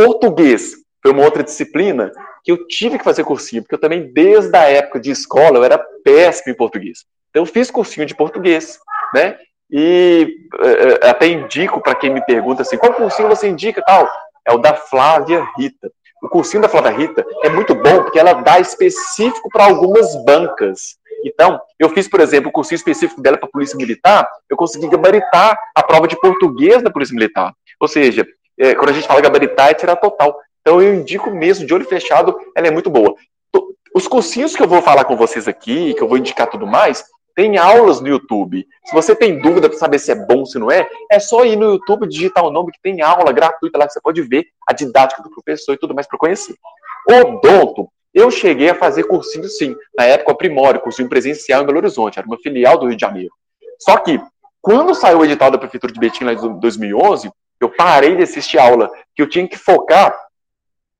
português foi uma outra disciplina que eu tive que fazer cursinho, porque eu também, desde a época de escola, eu era péssimo em português. Então, eu fiz cursinho de português, né? E uh, até indico para quem me pergunta assim, qual cursinho você indica tal? É o da Flávia Rita. O cursinho da Flávia Rita é muito bom porque ela dá específico para algumas bancas. Então, eu fiz, por exemplo, o cursinho específico dela para Polícia Militar, eu consegui gabaritar a prova de português da Polícia Militar. Ou seja, é, quando a gente fala gabaritar, é tirar total. Então eu indico mesmo, de olho fechado, ela é muito boa. Os cursinhos que eu vou falar com vocês aqui, que eu vou indicar tudo mais, Tem aulas no YouTube. Se você tem dúvida para saber se é bom, se não é, é só ir no YouTube, digitar o nome que tem aula gratuita lá que você pode ver a didática do professor e tudo mais para conhecer. Odonto, eu cheguei a fazer cursinho sim. Na época, Primório, cursinho presencial em Belo Horizonte, era uma filial do Rio de Janeiro. Só que, quando saiu o edital da Prefeitura de Betim lá em 2011, eu parei de assistir aula, que eu tinha que focar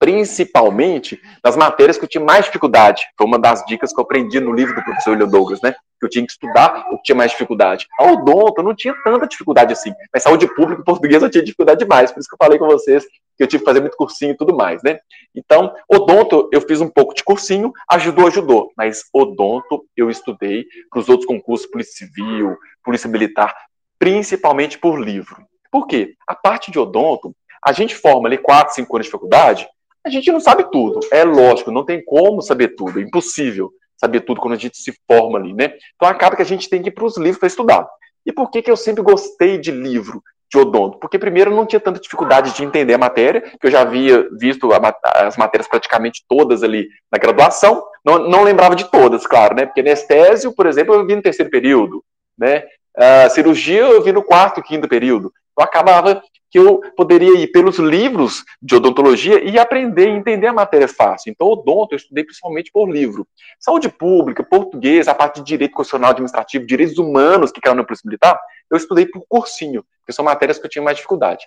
principalmente nas matérias que eu tinha mais dificuldade. Foi uma das dicas que eu aprendi no livro do professor William Douglas, né? Que eu tinha que estudar o que tinha mais dificuldade. A odonto eu não tinha tanta dificuldade assim, mas saúde pública português eu tinha dificuldade demais, por isso que eu falei com vocês que eu tive que fazer muito cursinho e tudo mais, né? Então, odonto eu fiz um pouco de cursinho, ajudou, ajudou, mas odonto eu estudei para os outros concursos, Polícia Civil, Polícia Militar, principalmente por livro. Por quê? A parte de odonto, a gente forma ali 4, 5 anos de faculdade, a gente não sabe tudo. É lógico, não tem como saber tudo, é impossível saber tudo quando a gente se forma ali, né? Então acaba que a gente tem que ir para os livros para estudar. E por que, que eu sempre gostei de livro de odonto? Porque primeiro eu não tinha tanta dificuldade de entender a matéria, que eu já havia visto as matérias praticamente todas ali na graduação, não, não lembrava de todas, claro, né? Porque anestésio, por exemplo, eu vi no terceiro período, né? A cirurgia eu vi no quarto, quinto período. Então acabava que eu poderia ir pelos livros de odontologia e aprender entender a matéria fácil. Então, odonto eu estudei principalmente por livro. Saúde pública, português, a parte de direito constitucional administrativo, direitos humanos, que caiu na Polícia Militar, eu estudei por cursinho, que são matérias que eu tinha mais dificuldade.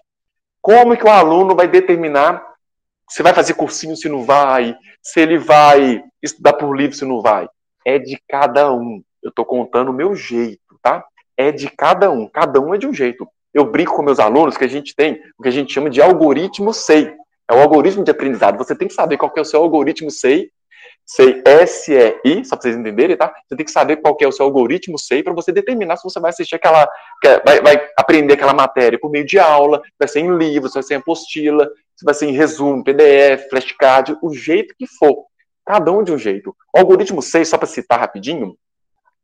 Como que o aluno vai determinar se vai fazer cursinho, se não vai, se ele vai estudar por livro, se não vai? É de cada um. Eu estou contando o meu jeito, tá? É de cada um. Cada um é de um jeito eu brinco com meus alunos que a gente tem o que a gente chama de algoritmo SEI. É o algoritmo de aprendizado. Você tem que saber qual que é o seu algoritmo SEI, SEI S-E-I, só para vocês entenderem, tá? Você tem que saber qual que é o seu algoritmo SEI para você determinar se você vai assistir aquela, vai, vai, aprender aquela matéria por meio de aula, vai ser em livro, vai ser em apostila, vai ser em resumo, PDF, flashcard, o jeito que for. Cada um de um jeito. O algoritmo SEI, só para citar rapidinho,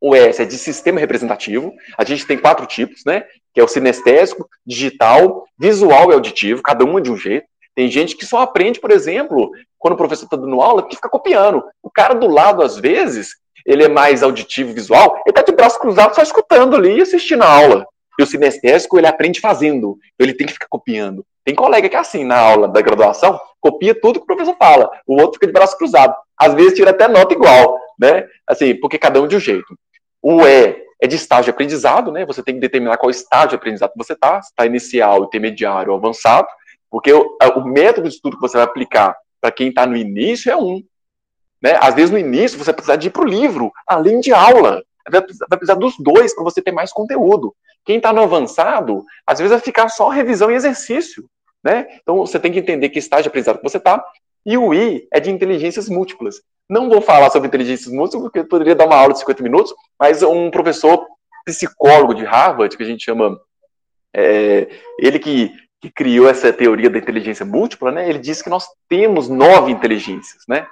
o S é de sistema representativo. A gente tem quatro tipos, né? Que é o sinestésico, digital, visual e auditivo, cada um é de um jeito. Tem gente que só aprende, por exemplo, quando o professor está dando aula, que fica copiando. O cara do lado, às vezes, ele é mais auditivo, visual, ele está de braço cruzado só escutando ali e assistindo a aula. E o sinestésico, ele aprende fazendo. Então, ele tem que ficar copiando. Tem colega que é assim, na aula da graduação, copia tudo que o professor fala. O outro fica de braço cruzado. Às vezes tira até nota igual, né? Assim, porque cada um de um jeito. O E é de estágio de aprendizado, né? Você tem que determinar qual estágio de aprendizado você está, se está inicial, intermediário ou avançado, porque o, o, método de estudo que você vai aplicar para quem está no início é um. Né? Às vezes, no início, você precisa de ir para o livro, além de aula. Vai precisar dos dois para você ter mais conteúdo. Quem está no avançado, às vezes vai ficar só revisão e exercício. Né? Então, você tem que entender que estágio de aprendizado que você está. E o I é de inteligências múltiplas. Não vou falar sobre inteligências múltiplas, porque poderia dar uma aula de 50 minutos, mas um professor psicólogo de Harvard, que a gente chama. É, ele que, que criou essa teoria da inteligência múltipla, né? Ele disse que nós temos nove inteligências, né?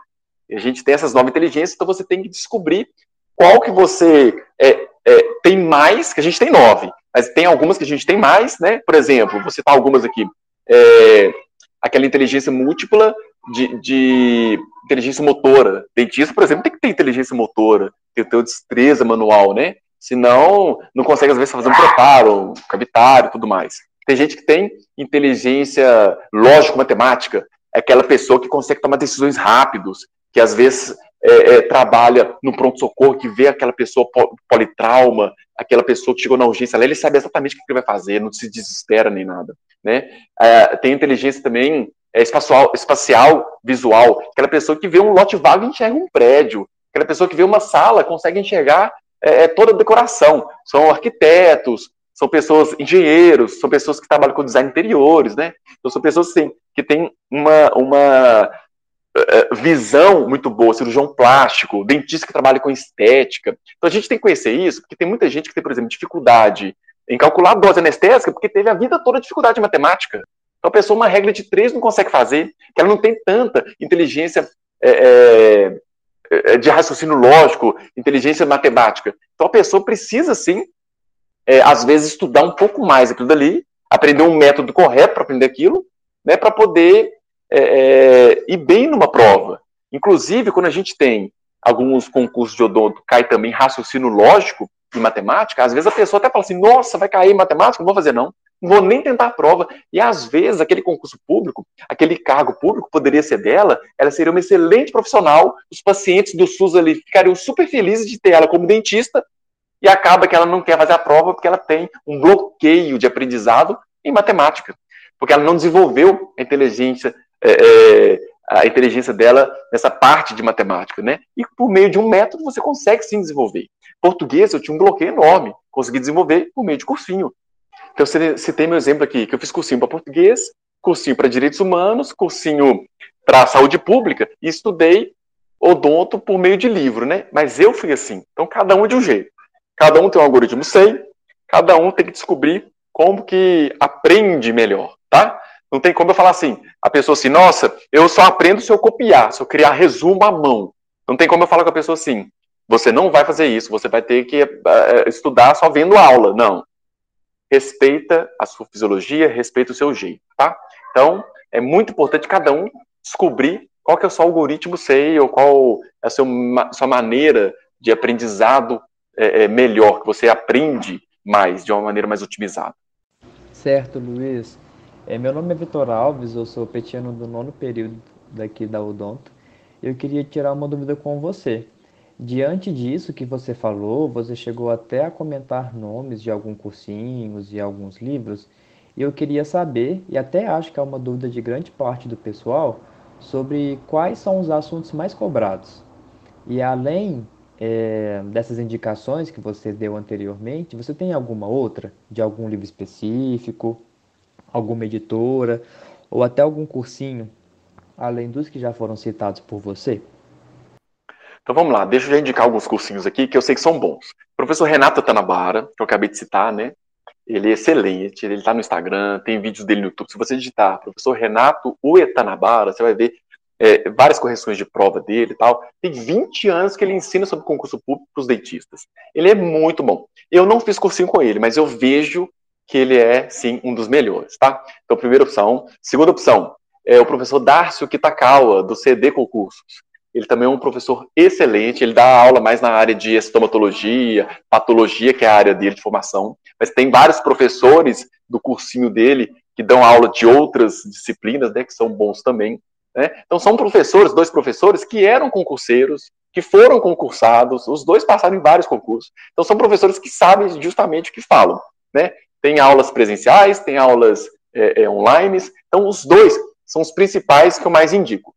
A gente tem essas nove inteligências, então você tem que descobrir qual que você é, é, tem mais, que a gente tem nove, mas tem algumas que a gente tem mais, né? Por exemplo, vou citar algumas aqui. É, aquela inteligência múltipla de, de, inteligência motora. Dentista, por exemplo, tem que ter inteligência motora, tem que ter destreza manual, né? Senão, não consegue, às vezes, fazer um preparo, um cavitário e tudo mais. Tem gente que tem inteligência lógico-matemática, é aquela pessoa que consegue tomar decisões rápidos, que às vezes é, é, trabalha no pronto-socorro, que vê aquela pessoa politrauma, aquela pessoa que chegou na urgência, ele sabe exatamente o que ele vai fazer, não se desespera nem nada. Né? É, tem inteligência também é, espacial, espacial, visual, aquela pessoa que vê um lote vago e enxerga um prédio, aquela pessoa que vê uma sala consegue enxergar é, é, toda a decoração. São arquitetos, são pessoas engenheiros, são pessoas que trabalham com design interiores, né? Então são pessoas assim, que têm uma, uma é, visão muito boa, cirurgião plástico, dentista que trabalha com estética. Então a gente tem que conhecer isso, porque tem muita gente que tem, por exemplo, dificuldade em calcular a dose anestésica, porque teve a vida toda dificuldade em matemática. Então a pessoa, uma regra de três, não consegue fazer, que ela não tem tanta inteligência é, é, é, de raciocínio lógico, inteligência matemática. Então a pessoa precisa, sim, é, às vezes, estudar um pouco mais aquilo dali, aprender um método correto para aprender aquilo, né, para poder é, é, ir bem numa prova. Inclusive, quando a gente tem alguns concursos de odonto, cai também raciocínio lógico, em matemática, às vezes a pessoa até fala assim: nossa, vai cair em matemática? Não vou fazer, não. Não vou nem tentar a prova. E às vezes aquele concurso público, aquele cargo público poderia ser dela, ela seria uma excelente profissional, os pacientes do SUS ali ficariam super felizes de ter ela como dentista, e acaba que ela não quer fazer a prova porque ela tem um bloqueio de aprendizado em matemática, porque ela não desenvolveu a inteligência, é, é, a inteligência dela nessa parte de matemática, né? E por meio de um método você consegue sim desenvolver. Português eu tinha um bloqueio enorme, consegui desenvolver por meio de cursinho. Então eu citei meu exemplo aqui, que eu fiz cursinho para português, cursinho para direitos humanos, cursinho para saúde pública e estudei odonto por meio de livro, né? Mas eu fui assim. Então cada um de um jeito. Cada um tem um algoritmo SEI, cada um tem que descobrir como que aprende melhor, tá? Não tem como eu falar assim, a pessoa assim, nossa, eu só aprendo se eu copiar, se eu criar resumo à mão. Não tem como eu falar com a pessoa assim, você não vai fazer isso, você vai ter que uh, estudar só vendo aula. Não. Respeita a sua fisiologia, respeita o seu jeito, tá? Então, é muito importante cada um descobrir qual que é o seu algoritmo SEI ou qual é a sua, sua maneira de aprendizado é, é, melhor, que você aprende mais, de uma maneira mais otimizada. Certo, Luiz. É, meu nome é Vitor Alves, eu sou petiano do nono período daqui da Odonto. Eu queria tirar uma dúvida com você. Diante disso que você falou, você chegou até a comentar nomes de alguns cursinhos e alguns livros, e eu queria saber, e até acho que é uma dúvida de grande parte do pessoal, sobre quais são os assuntos mais cobrados. E além é, dessas indicações que você deu anteriormente, você tem alguma outra de algum livro específico, alguma editora ou até algum cursinho, além dos que já foram citados por você? Então vamos lá, deixa eu já indicar alguns cursinhos aqui que eu sei que são bons. O professor Renato Tanabara, que eu acabei de citar, né? Ele é excelente, ele está no Instagram, tem vídeos dele no YouTube. Se você digitar professor Renato Uetanabara, você vai ver é, várias correções de prova dele e tal. Tem 20 anos que ele ensina sobre concurso público para os dentistas. Ele é muito bom. Eu não fiz cursinho com ele, mas eu vejo que ele é, sim, um dos melhores, tá? Então, primeira opção. Segunda opção, é o professor Darcio Kitakawa, do CD Concursos. Ele também é um professor excelente, ele dá aula mais na área de estomatologia, patologia, que é a área dele de formação, mas tem vários professores do cursinho dele que dão aula de outras disciplinas, né, que são bons também. Né? Então, são professores, dois professores que eram concurseiros, que foram concursados, os dois passaram em vários concursos. Então, são professores que sabem justamente o que falam. Né? Tem aulas presenciais, tem aulas é, é, online. Então, os dois são os principais que eu mais indico.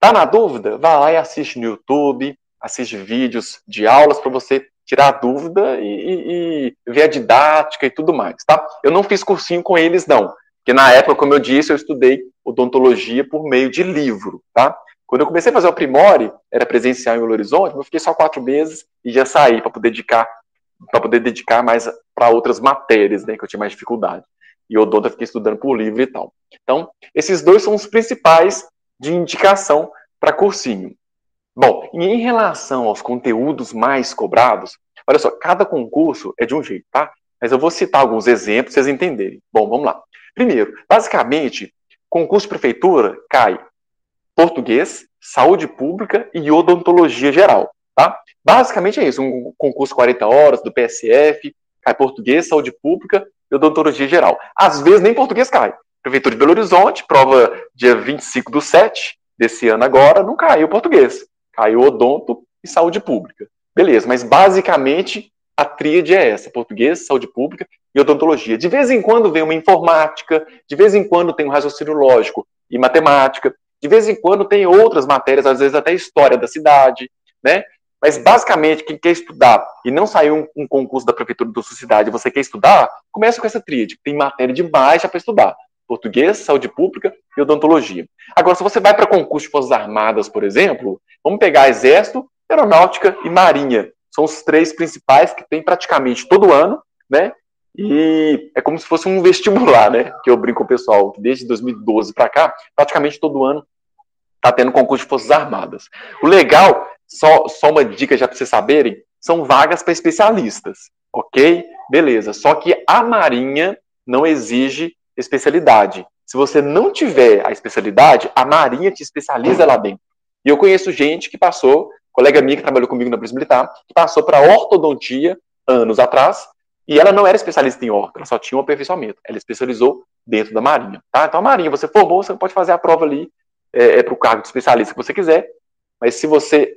Tá na dúvida? Vá lá e assiste no YouTube, assiste vídeos de aulas para você tirar a dúvida e, e, e, ver a didática e tudo mais, tá? Eu não fiz cursinho com eles, não. Porque na época, como eu disse, eu estudei odontologia por meio de livro, tá? Quando eu comecei a fazer o Primore, era presencial em Belo Horizonte, eu fiquei só quatro meses e já saí para poder dedicar para poder dedicar mais para outras matérias, né, que eu tinha mais dificuldade. E o odonto eu fiquei estudando por livro e tal. Então, esses dois são os principais de indicação para cursinho. Bom, e em relação aos conteúdos mais cobrados, olha só, cada concurso é de um jeito, tá? Mas eu vou citar alguns exemplos para vocês entenderem. Bom, vamos lá. Primeiro, basicamente, concurso de prefeitura cai português, saúde pública e odontologia geral, tá? Basicamente é isso, um concurso 40 horas do PSF, cai português, saúde pública e odontologia geral. Às vezes nem português cai. Prefeitura de Belo Horizonte, prova dia 25 do 7 desse ano agora, não caiu português. Caiu odonto e saúde pública. Beleza, mas basicamente a tríade é essa: português, saúde pública e odontologia. De vez em quando vem uma informática, de vez em quando tem um raciocínio lógico e matemática, de vez em quando tem outras matérias, às vezes até história da cidade, né? Mas basicamente, quem quer estudar e não saiu um, um concurso da prefeitura da sua cidade, você quer estudar, começa com essa tríade, tem matéria demais para estudar. Português, saúde pública e odontologia. Agora, se você vai para concurso de Forças Armadas, por exemplo, vamos pegar Exército, Aeronáutica e Marinha. São os três principais que tem praticamente todo ano, né? E é como se fosse um vestibular, né? Que eu brinco com o pessoal, desde 2012 para cá, praticamente todo ano está tendo concurso de Forças Armadas. O legal, só, só uma dica já para vocês saberem, são vagas para especialistas, ok? Beleza. Só que a Marinha não exige especialidade. Se você não tiver a especialidade, a Marinha te especializa lá dentro. E eu conheço gente que passou, colega minha que trabalhou comigo na Polícia Militar, que passou para ortodontia anos atrás, e ela não era especialista em horta, ela só tinha um aperfeiçoamento. Ela especializou dentro da Marinha. Tá? Então, a Marinha, você formou, você pode fazer a prova ali é, é para o cargo de especialista que você quiser, mas se você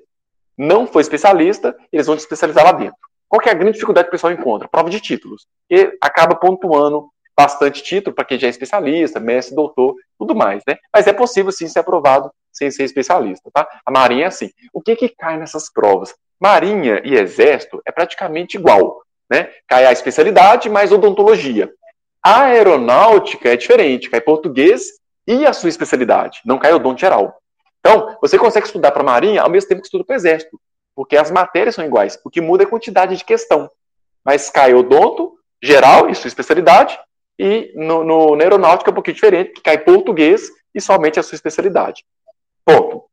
não for especialista, eles vão te especializar lá dentro. Qual que é a grande dificuldade que o pessoal encontra? Prova de títulos. E acaba pontuando bastante título para quem já é especialista, mestre, doutor, tudo mais, né? Mas é possível sim ser aprovado sem ser especialista, tá? A Marinha é assim. O que que cai nessas provas? Marinha e Exército é praticamente igual, né? Cai a especialidade mais odontologia. A aeronáutica é diferente, cai português e a sua especialidade, não cai odonto geral. Então, você consegue estudar para a Marinha ao mesmo tempo que estuda para o Exército, porque as matérias são iguais. O que muda é a quantidade de questão. Mas cai odonto, geral e sua especialidade, e no, no, na aeronáutica é um pouquinho diferente, que cai português e somente a sua especialidade. Ponto.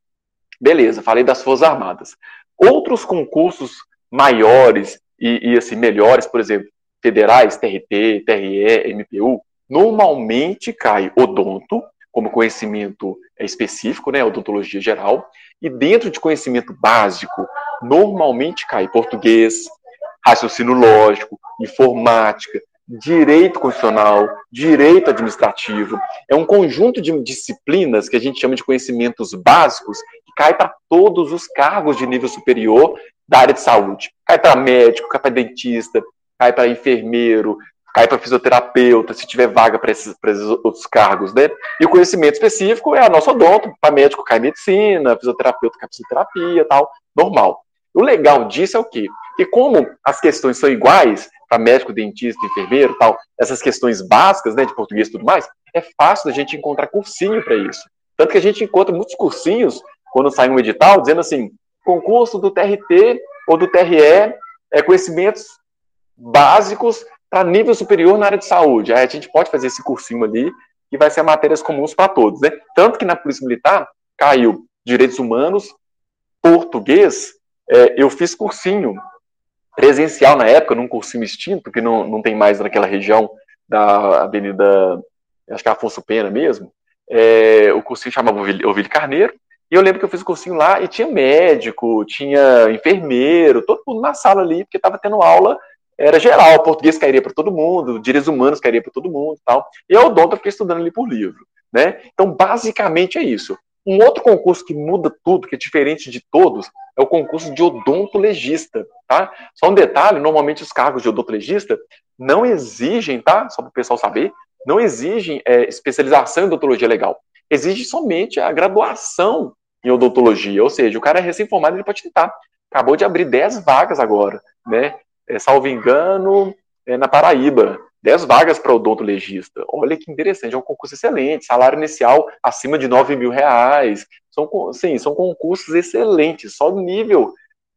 Beleza, falei das Forças Armadas. Outros concursos maiores e, e assim, melhores, por exemplo, federais, TRT, TRE, MPU, normalmente cai odonto, como conhecimento específico, né, odontologia geral, e dentro de conhecimento básico, normalmente cai português, raciocínio lógico, informática, direito constitucional, direito administrativo. É um conjunto de disciplinas que a gente chama de conhecimentos básicos que cai para todos os cargos de nível superior da área de saúde. Cai para médico, cai para dentista, cai para enfermeiro, cai para fisioterapeuta, se tiver vaga para esses, esses, outros cargos, né? E o conhecimento específico é a nossa odonto, para médico cai medicina, fisioterapeuta cai fisioterapia, tal, normal. O legal disso é o quê? Que como as questões são iguais, para médico, dentista, enfermeiro, tal, essas questões básicas, né, de português e tudo mais, é fácil da gente encontrar cursinho para isso. Tanto que a gente encontra muitos cursinhos quando sai um edital dizendo assim, concurso do TRT ou do TRE, é, conhecimentos básicos para nível superior na área de saúde. Aí a gente pode fazer esse cursinho ali e vai ser matérias comuns para todos, né? Tanto que na Polícia Militar caiu direitos humanos, português, é, eu fiz cursinho presencial na época, num cursinho extinto, que não, não tem mais naquela região da Avenida, acho que é Afonso Pena mesmo, é, o cursinho chamava Ovílio Carneiro, e eu lembro que eu fiz o cursinho lá e tinha médico, tinha enfermeiro, todo mundo na sala ali, porque estava tendo aula, era geral, português cairia para todo mundo, direitos humanos cairia para todo mundo tal. E eu, Odonto, fiquei estudando ali por livro. Né? Então, basicamente é isso. Um outro concurso que muda tudo, que é diferente de todos, é o concurso de odontologista, tá? Só um detalhe, normalmente os cargos de odontologista não exigem, tá? Só para o pessoal saber, não exigem é, especialização em odontologia legal. Exige somente a graduação em odontologia, ou seja, o cara é recém-formado, ele pode tentar. Acabou de abrir 10 vagas agora, né? É, salvo engano, é, na Paraíba. 10 vagas para odontologista. Olha que interessante, é um concurso excelente, salário inicial acima de 9 mil reais. São, sim, são concursos excelentes, só nível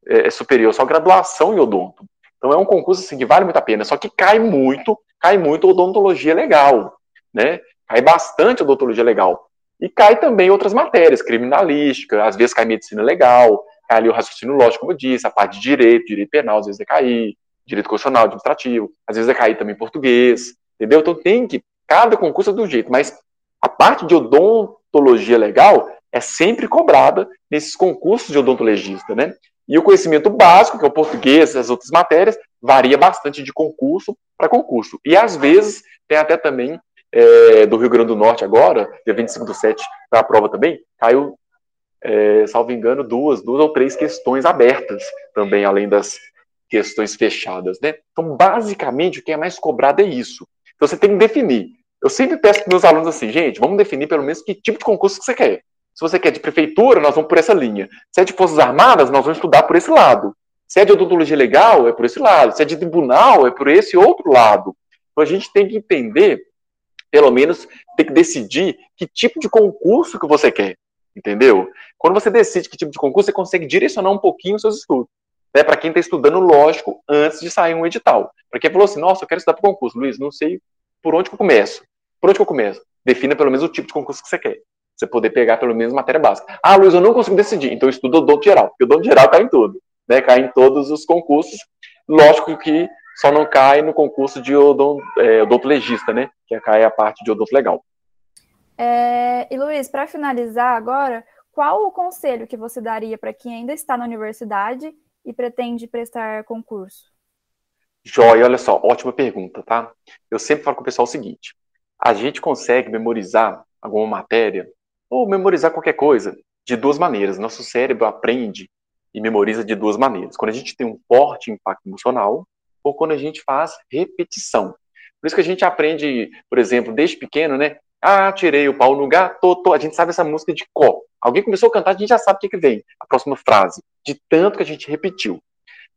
é, superior, só graduação em odonto. Então é um concurso assim, que vale muito a pena, só que cai muito, cai muito odontologia legal, né? Cai bastante odontologia legal. E cai também outras matérias, criminalística, às vezes cai medicina legal, cai ali o raciocínio lógico, como eu disse, a parte de direito, direito penal, às vezes vai cair, direito constitucional, administrativo, às vezes vai cair também português, entendeu? Então tem que, cada concurso é do jeito, mas a parte de odontologia legal é sempre cobrada nesses concursos de odontologista, né? E o conhecimento básico, que é o português, as outras matérias, varia bastante de concurso para concurso. E às vezes tem até também é, do Rio Grande do Norte agora, dia 25 do 7, para a prova também, caiu, é, salvo engano, duas, duas ou três questões abertas também, além das questões fechadas, né? Então, basicamente, o que é mais cobrado é isso. Então, você tem que definir. Eu sempre peço para meus alunos assim, gente, vamos definir pelo menos que tipo de concurso que você quer. Se você quer de prefeitura, nós vamos por essa linha. Se é de Forças Armadas, nós vamos estudar por esse lado. Se é de odontologia legal, é por esse lado. Se é de tribunal, é por esse outro lado. Então, a gente tem que entender, pelo menos, tem que decidir que tipo de concurso que você quer. Entendeu? Quando você decide que tipo de concurso, você consegue direcionar um pouquinho os seus estudos né, para quem está estudando lógico antes de sair um edital. Para quem falou assim, nossa, eu quero estudar para concurso, Luiz, não sei por onde que eu começo. Por onde que eu começo? Defina pelo menos o tipo de concurso que você quer. Você poder pegar pelo menos matéria básica. Ah, Luiz, eu não consigo decidir, então eu estudo odonto geral, porque o odonto geral cai em tudo, né? Cai em todos os concursos. Lógico que só não cai no concurso de odont, é, odontologista, né? Que cai a parte de odonto legal. É, e Luiz, para finalizar agora, qual o conselho que você daria para quem ainda está na universidade e pretende prestar concurso? Joia, olha só, ótima pergunta, tá? Eu sempre falo com o pessoal o seguinte: a gente consegue memorizar alguma matéria ou memorizar qualquer coisa de duas maneiras. Nosso cérebro aprende e memoriza de duas maneiras. Quando a gente tem um forte impacto emocional ou quando a gente faz repetição. Por isso que a gente aprende, por exemplo, desde pequeno, né? Ah, tirei o pau no gato, tô. a gente sabe essa música de có. Alguém começou a cantar, a gente já sabe o que, que vem, a próxima frase, de tanto que a gente repetiu.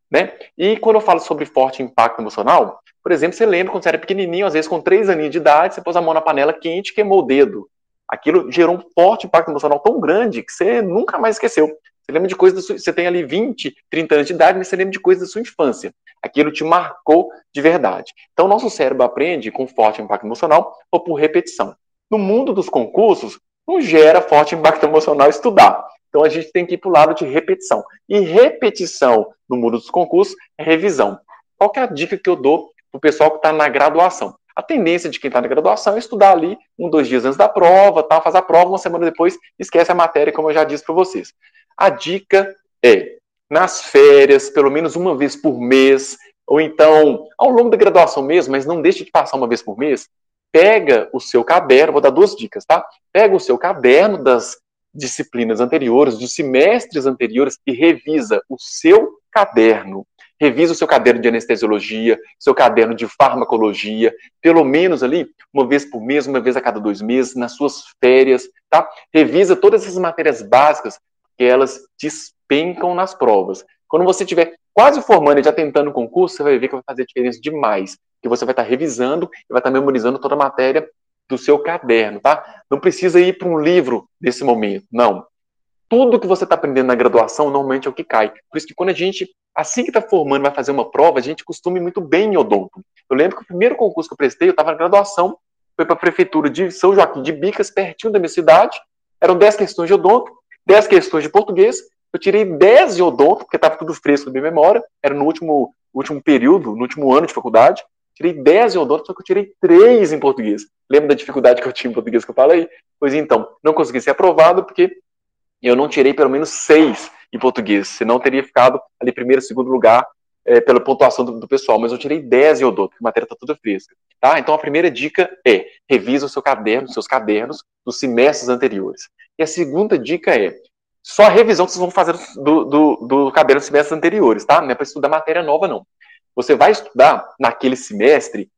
Né? E quando eu falo sobre forte impacto emocional, por exemplo, você lembra quando você era pequenininho, às vezes com três aninhos de idade, você pôs a mão na panela quente e queimou o dedo. Aquilo gerou um forte impacto emocional tão grande que você nunca mais esqueceu. Você lembra de coisas, sua, você tem ali 20, 30 anos de idade, mas você lembra de coisas da sua infância. Aquilo te marcou de verdade. Então, nosso cérebro aprende com forte impacto emocional ou por repetição. No mundo dos concursos, não gera forte impacto emocional estudar. Então, a gente tem que ir para o lado de repetição. E repetição no mundo dos concursos é revisão. Qual é a dica que eu dou para o pessoal que está na graduação? A tendência de quem está na graduação é estudar ali um, dois dias antes da prova, tá, faz a prova, uma semana depois esquece a matéria, como eu já disse para vocês. A dica é, nas férias, pelo menos uma vez por mês, ou então ao longo da graduação mesmo, mas não deixe de passar uma vez por mês, pega o seu caderno, vou dar duas dicas, tá? Pega o seu caderno das disciplinas anteriores, dos semestres anteriores e revisa o seu caderno. Revisa o seu caderno de anestesiologia, seu caderno de farmacologia, pelo menos ali, uma vez por mês, uma vez a cada dois meses, nas suas férias, tá? Revisa todas essas matérias básicas que elas despencam nas provas. Quando você estiver quase formando e já tentando o concurso, você vai ver que vai fazer diferença demais. Que você vai estar revisando e vai estar memorizando toda a matéria do seu caderno, tá? Não precisa ir para um livro nesse momento, não. Tudo que você está aprendendo na graduação normalmente é o que cai. Por isso que quando a gente, assim que está formando, vai fazer uma prova, a gente costuma muito bem em odonto. Eu lembro que o primeiro concurso que eu prestei, eu estava na graduação, foi para a prefeitura de São Joaquim de Bicas, pertinho da minha cidade. Eram 10 questões de odonto, 10 questões de português. Eu tirei 10 de odonto, porque estava tudo fresco na minha memória. Era no último, último período, no último ano de faculdade. Tirei 10 em odonto, só que eu tirei 3 em português. Lembra da dificuldade que eu tinha em português que eu falei? Pois então, não consegui ser aprovado porque eu não tirei pelo menos 6 em português, senão teria ficado ali primeiro, segundo lugar é, pela pontuação do, do, pessoal, mas eu tirei 10 em odonto, porque a matéria está toda fresca. Tá? Então a primeira dica é revisa o seu caderno, seus cadernos dos semestres anteriores. E a segunda dica é só a revisão que vocês vão fazer do, do, do caderno dos semestres anteriores, tá? Não é para estudar matéria nova, não. Você vai estudar naquele semestre,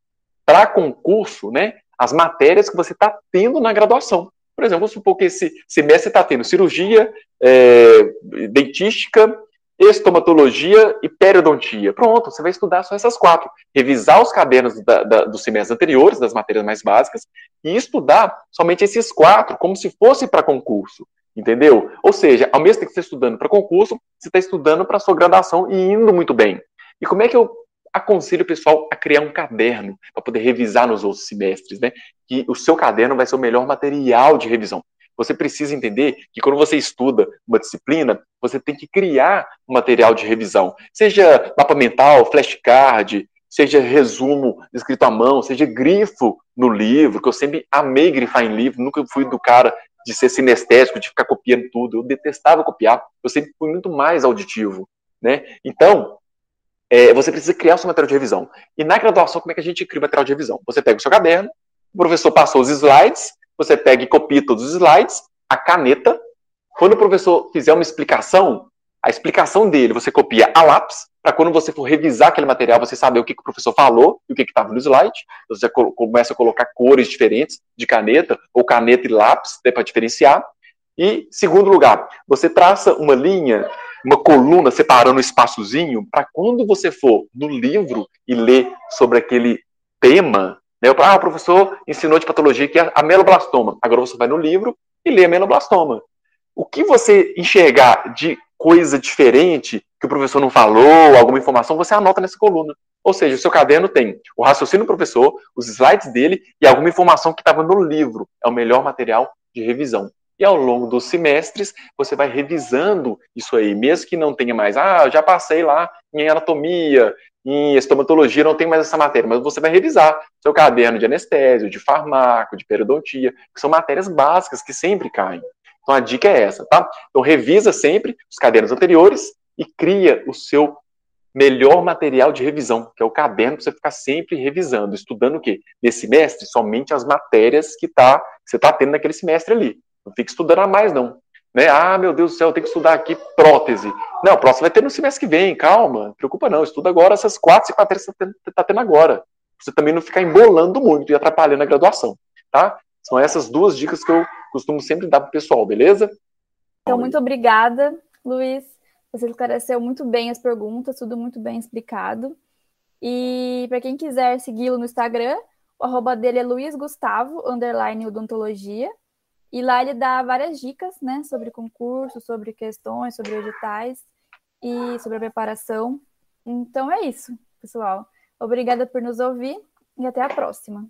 para concurso, né, as matérias que você está tendo na graduação. Por exemplo, vamos supor que esse semestre está tendo cirurgia, é, dentística, estomatologia e periodontia. Pronto, você vai estudar só essas quatro. Revisar os cadernos da, da, dos semestres anteriores, das matérias mais básicas, e estudar somente esses quatro, como se fosse para concurso. Entendeu? Ou seja, ao mesmo tempo que você está estudando para concurso, você está estudando para sua graduação e indo muito bem. E como é que eu aconselho o pessoal a criar um caderno para poder revisar nos outros semestres, né? Que o seu caderno vai ser o melhor material de revisão. Você precisa entender que quando você estuda uma disciplina, você tem que criar um material de revisão, seja mapa mental, flashcard, seja resumo escrito à mão, seja grifo no livro, que eu sempre amei grifar em livro, nunca fui do cara de ser sinestésico, de ficar copiando tudo, eu detestava copiar, eu sempre fui muito mais auditivo, né? Então, é, você precisa criar o seu material de revisão. E na graduação, como é que a gente cria o material de revisão? Você pega o seu caderno, o professor passou os slides, você pega e copia todos os slides, a caneta. Quando o professor fizer uma explicação, a explicação dele você copia a lápis, para quando você for revisar aquele material, você saber o que, que o professor falou e o que estava no slide. Você começa a colocar cores diferentes de caneta, ou caneta e lápis, para diferenciar. E, segundo lugar, você traça uma linha uma coluna separando um espaçozinho para quando você for no livro e ler sobre aquele tema, né? Ah, o professor ensinou de patologia que é a meloblastoma. Agora você vai no livro e lê a meloblastoma. O que você enxergar de coisa diferente que o professor não falou, alguma informação, você anota nessa coluna. Ou seja, o seu caderno tem o raciocínio do professor, os slides dele e alguma informação que estava no livro. É o melhor material de revisão. E ao longo dos semestres, você vai revisando isso aí, mesmo que não tenha mais, ah, já passei lá em anatomia, em estomatologia, não tem mais essa matéria, mas você vai revisar seu caderno de anestésio, de farmaco, de periodontia, que são matérias básicas que sempre caem. Então a dica é essa, tá? Então revisa sempre os cadernos anteriores e cria o seu melhor material de revisão, que é o caderno para você ficar sempre revisando, estudando o quê? Nesse semestre, somente as matérias que, tá, que você está tendo naquele semestre ali. Não fica estudando a mais, não. Né? Ah, meu Deus do céu, eu tenho que estudar aqui prótese. Não, próximo vai ter no semestre que vem, calma, não preocupa não, estuda agora essas quatro, cinco matérias que você está tendo agora. Você também não ficar embolando muito e atrapalhando a graduação, tá? São essas duas dicas que eu costumo sempre dar para o pessoal, beleza? Então, muito obrigada, Luiz. Você esclareceu muito bem as perguntas, tudo muito bem explicado. E para quem quiser segui-lo no Instagram, o arroba dele é Luiz Gustavo, underline odontologia. E lá ele dá várias dicas, né, sobre concurso, sobre questões, sobre editais e sobre a preparação. Então é isso, pessoal. Obrigada por nos ouvir e até a próxima.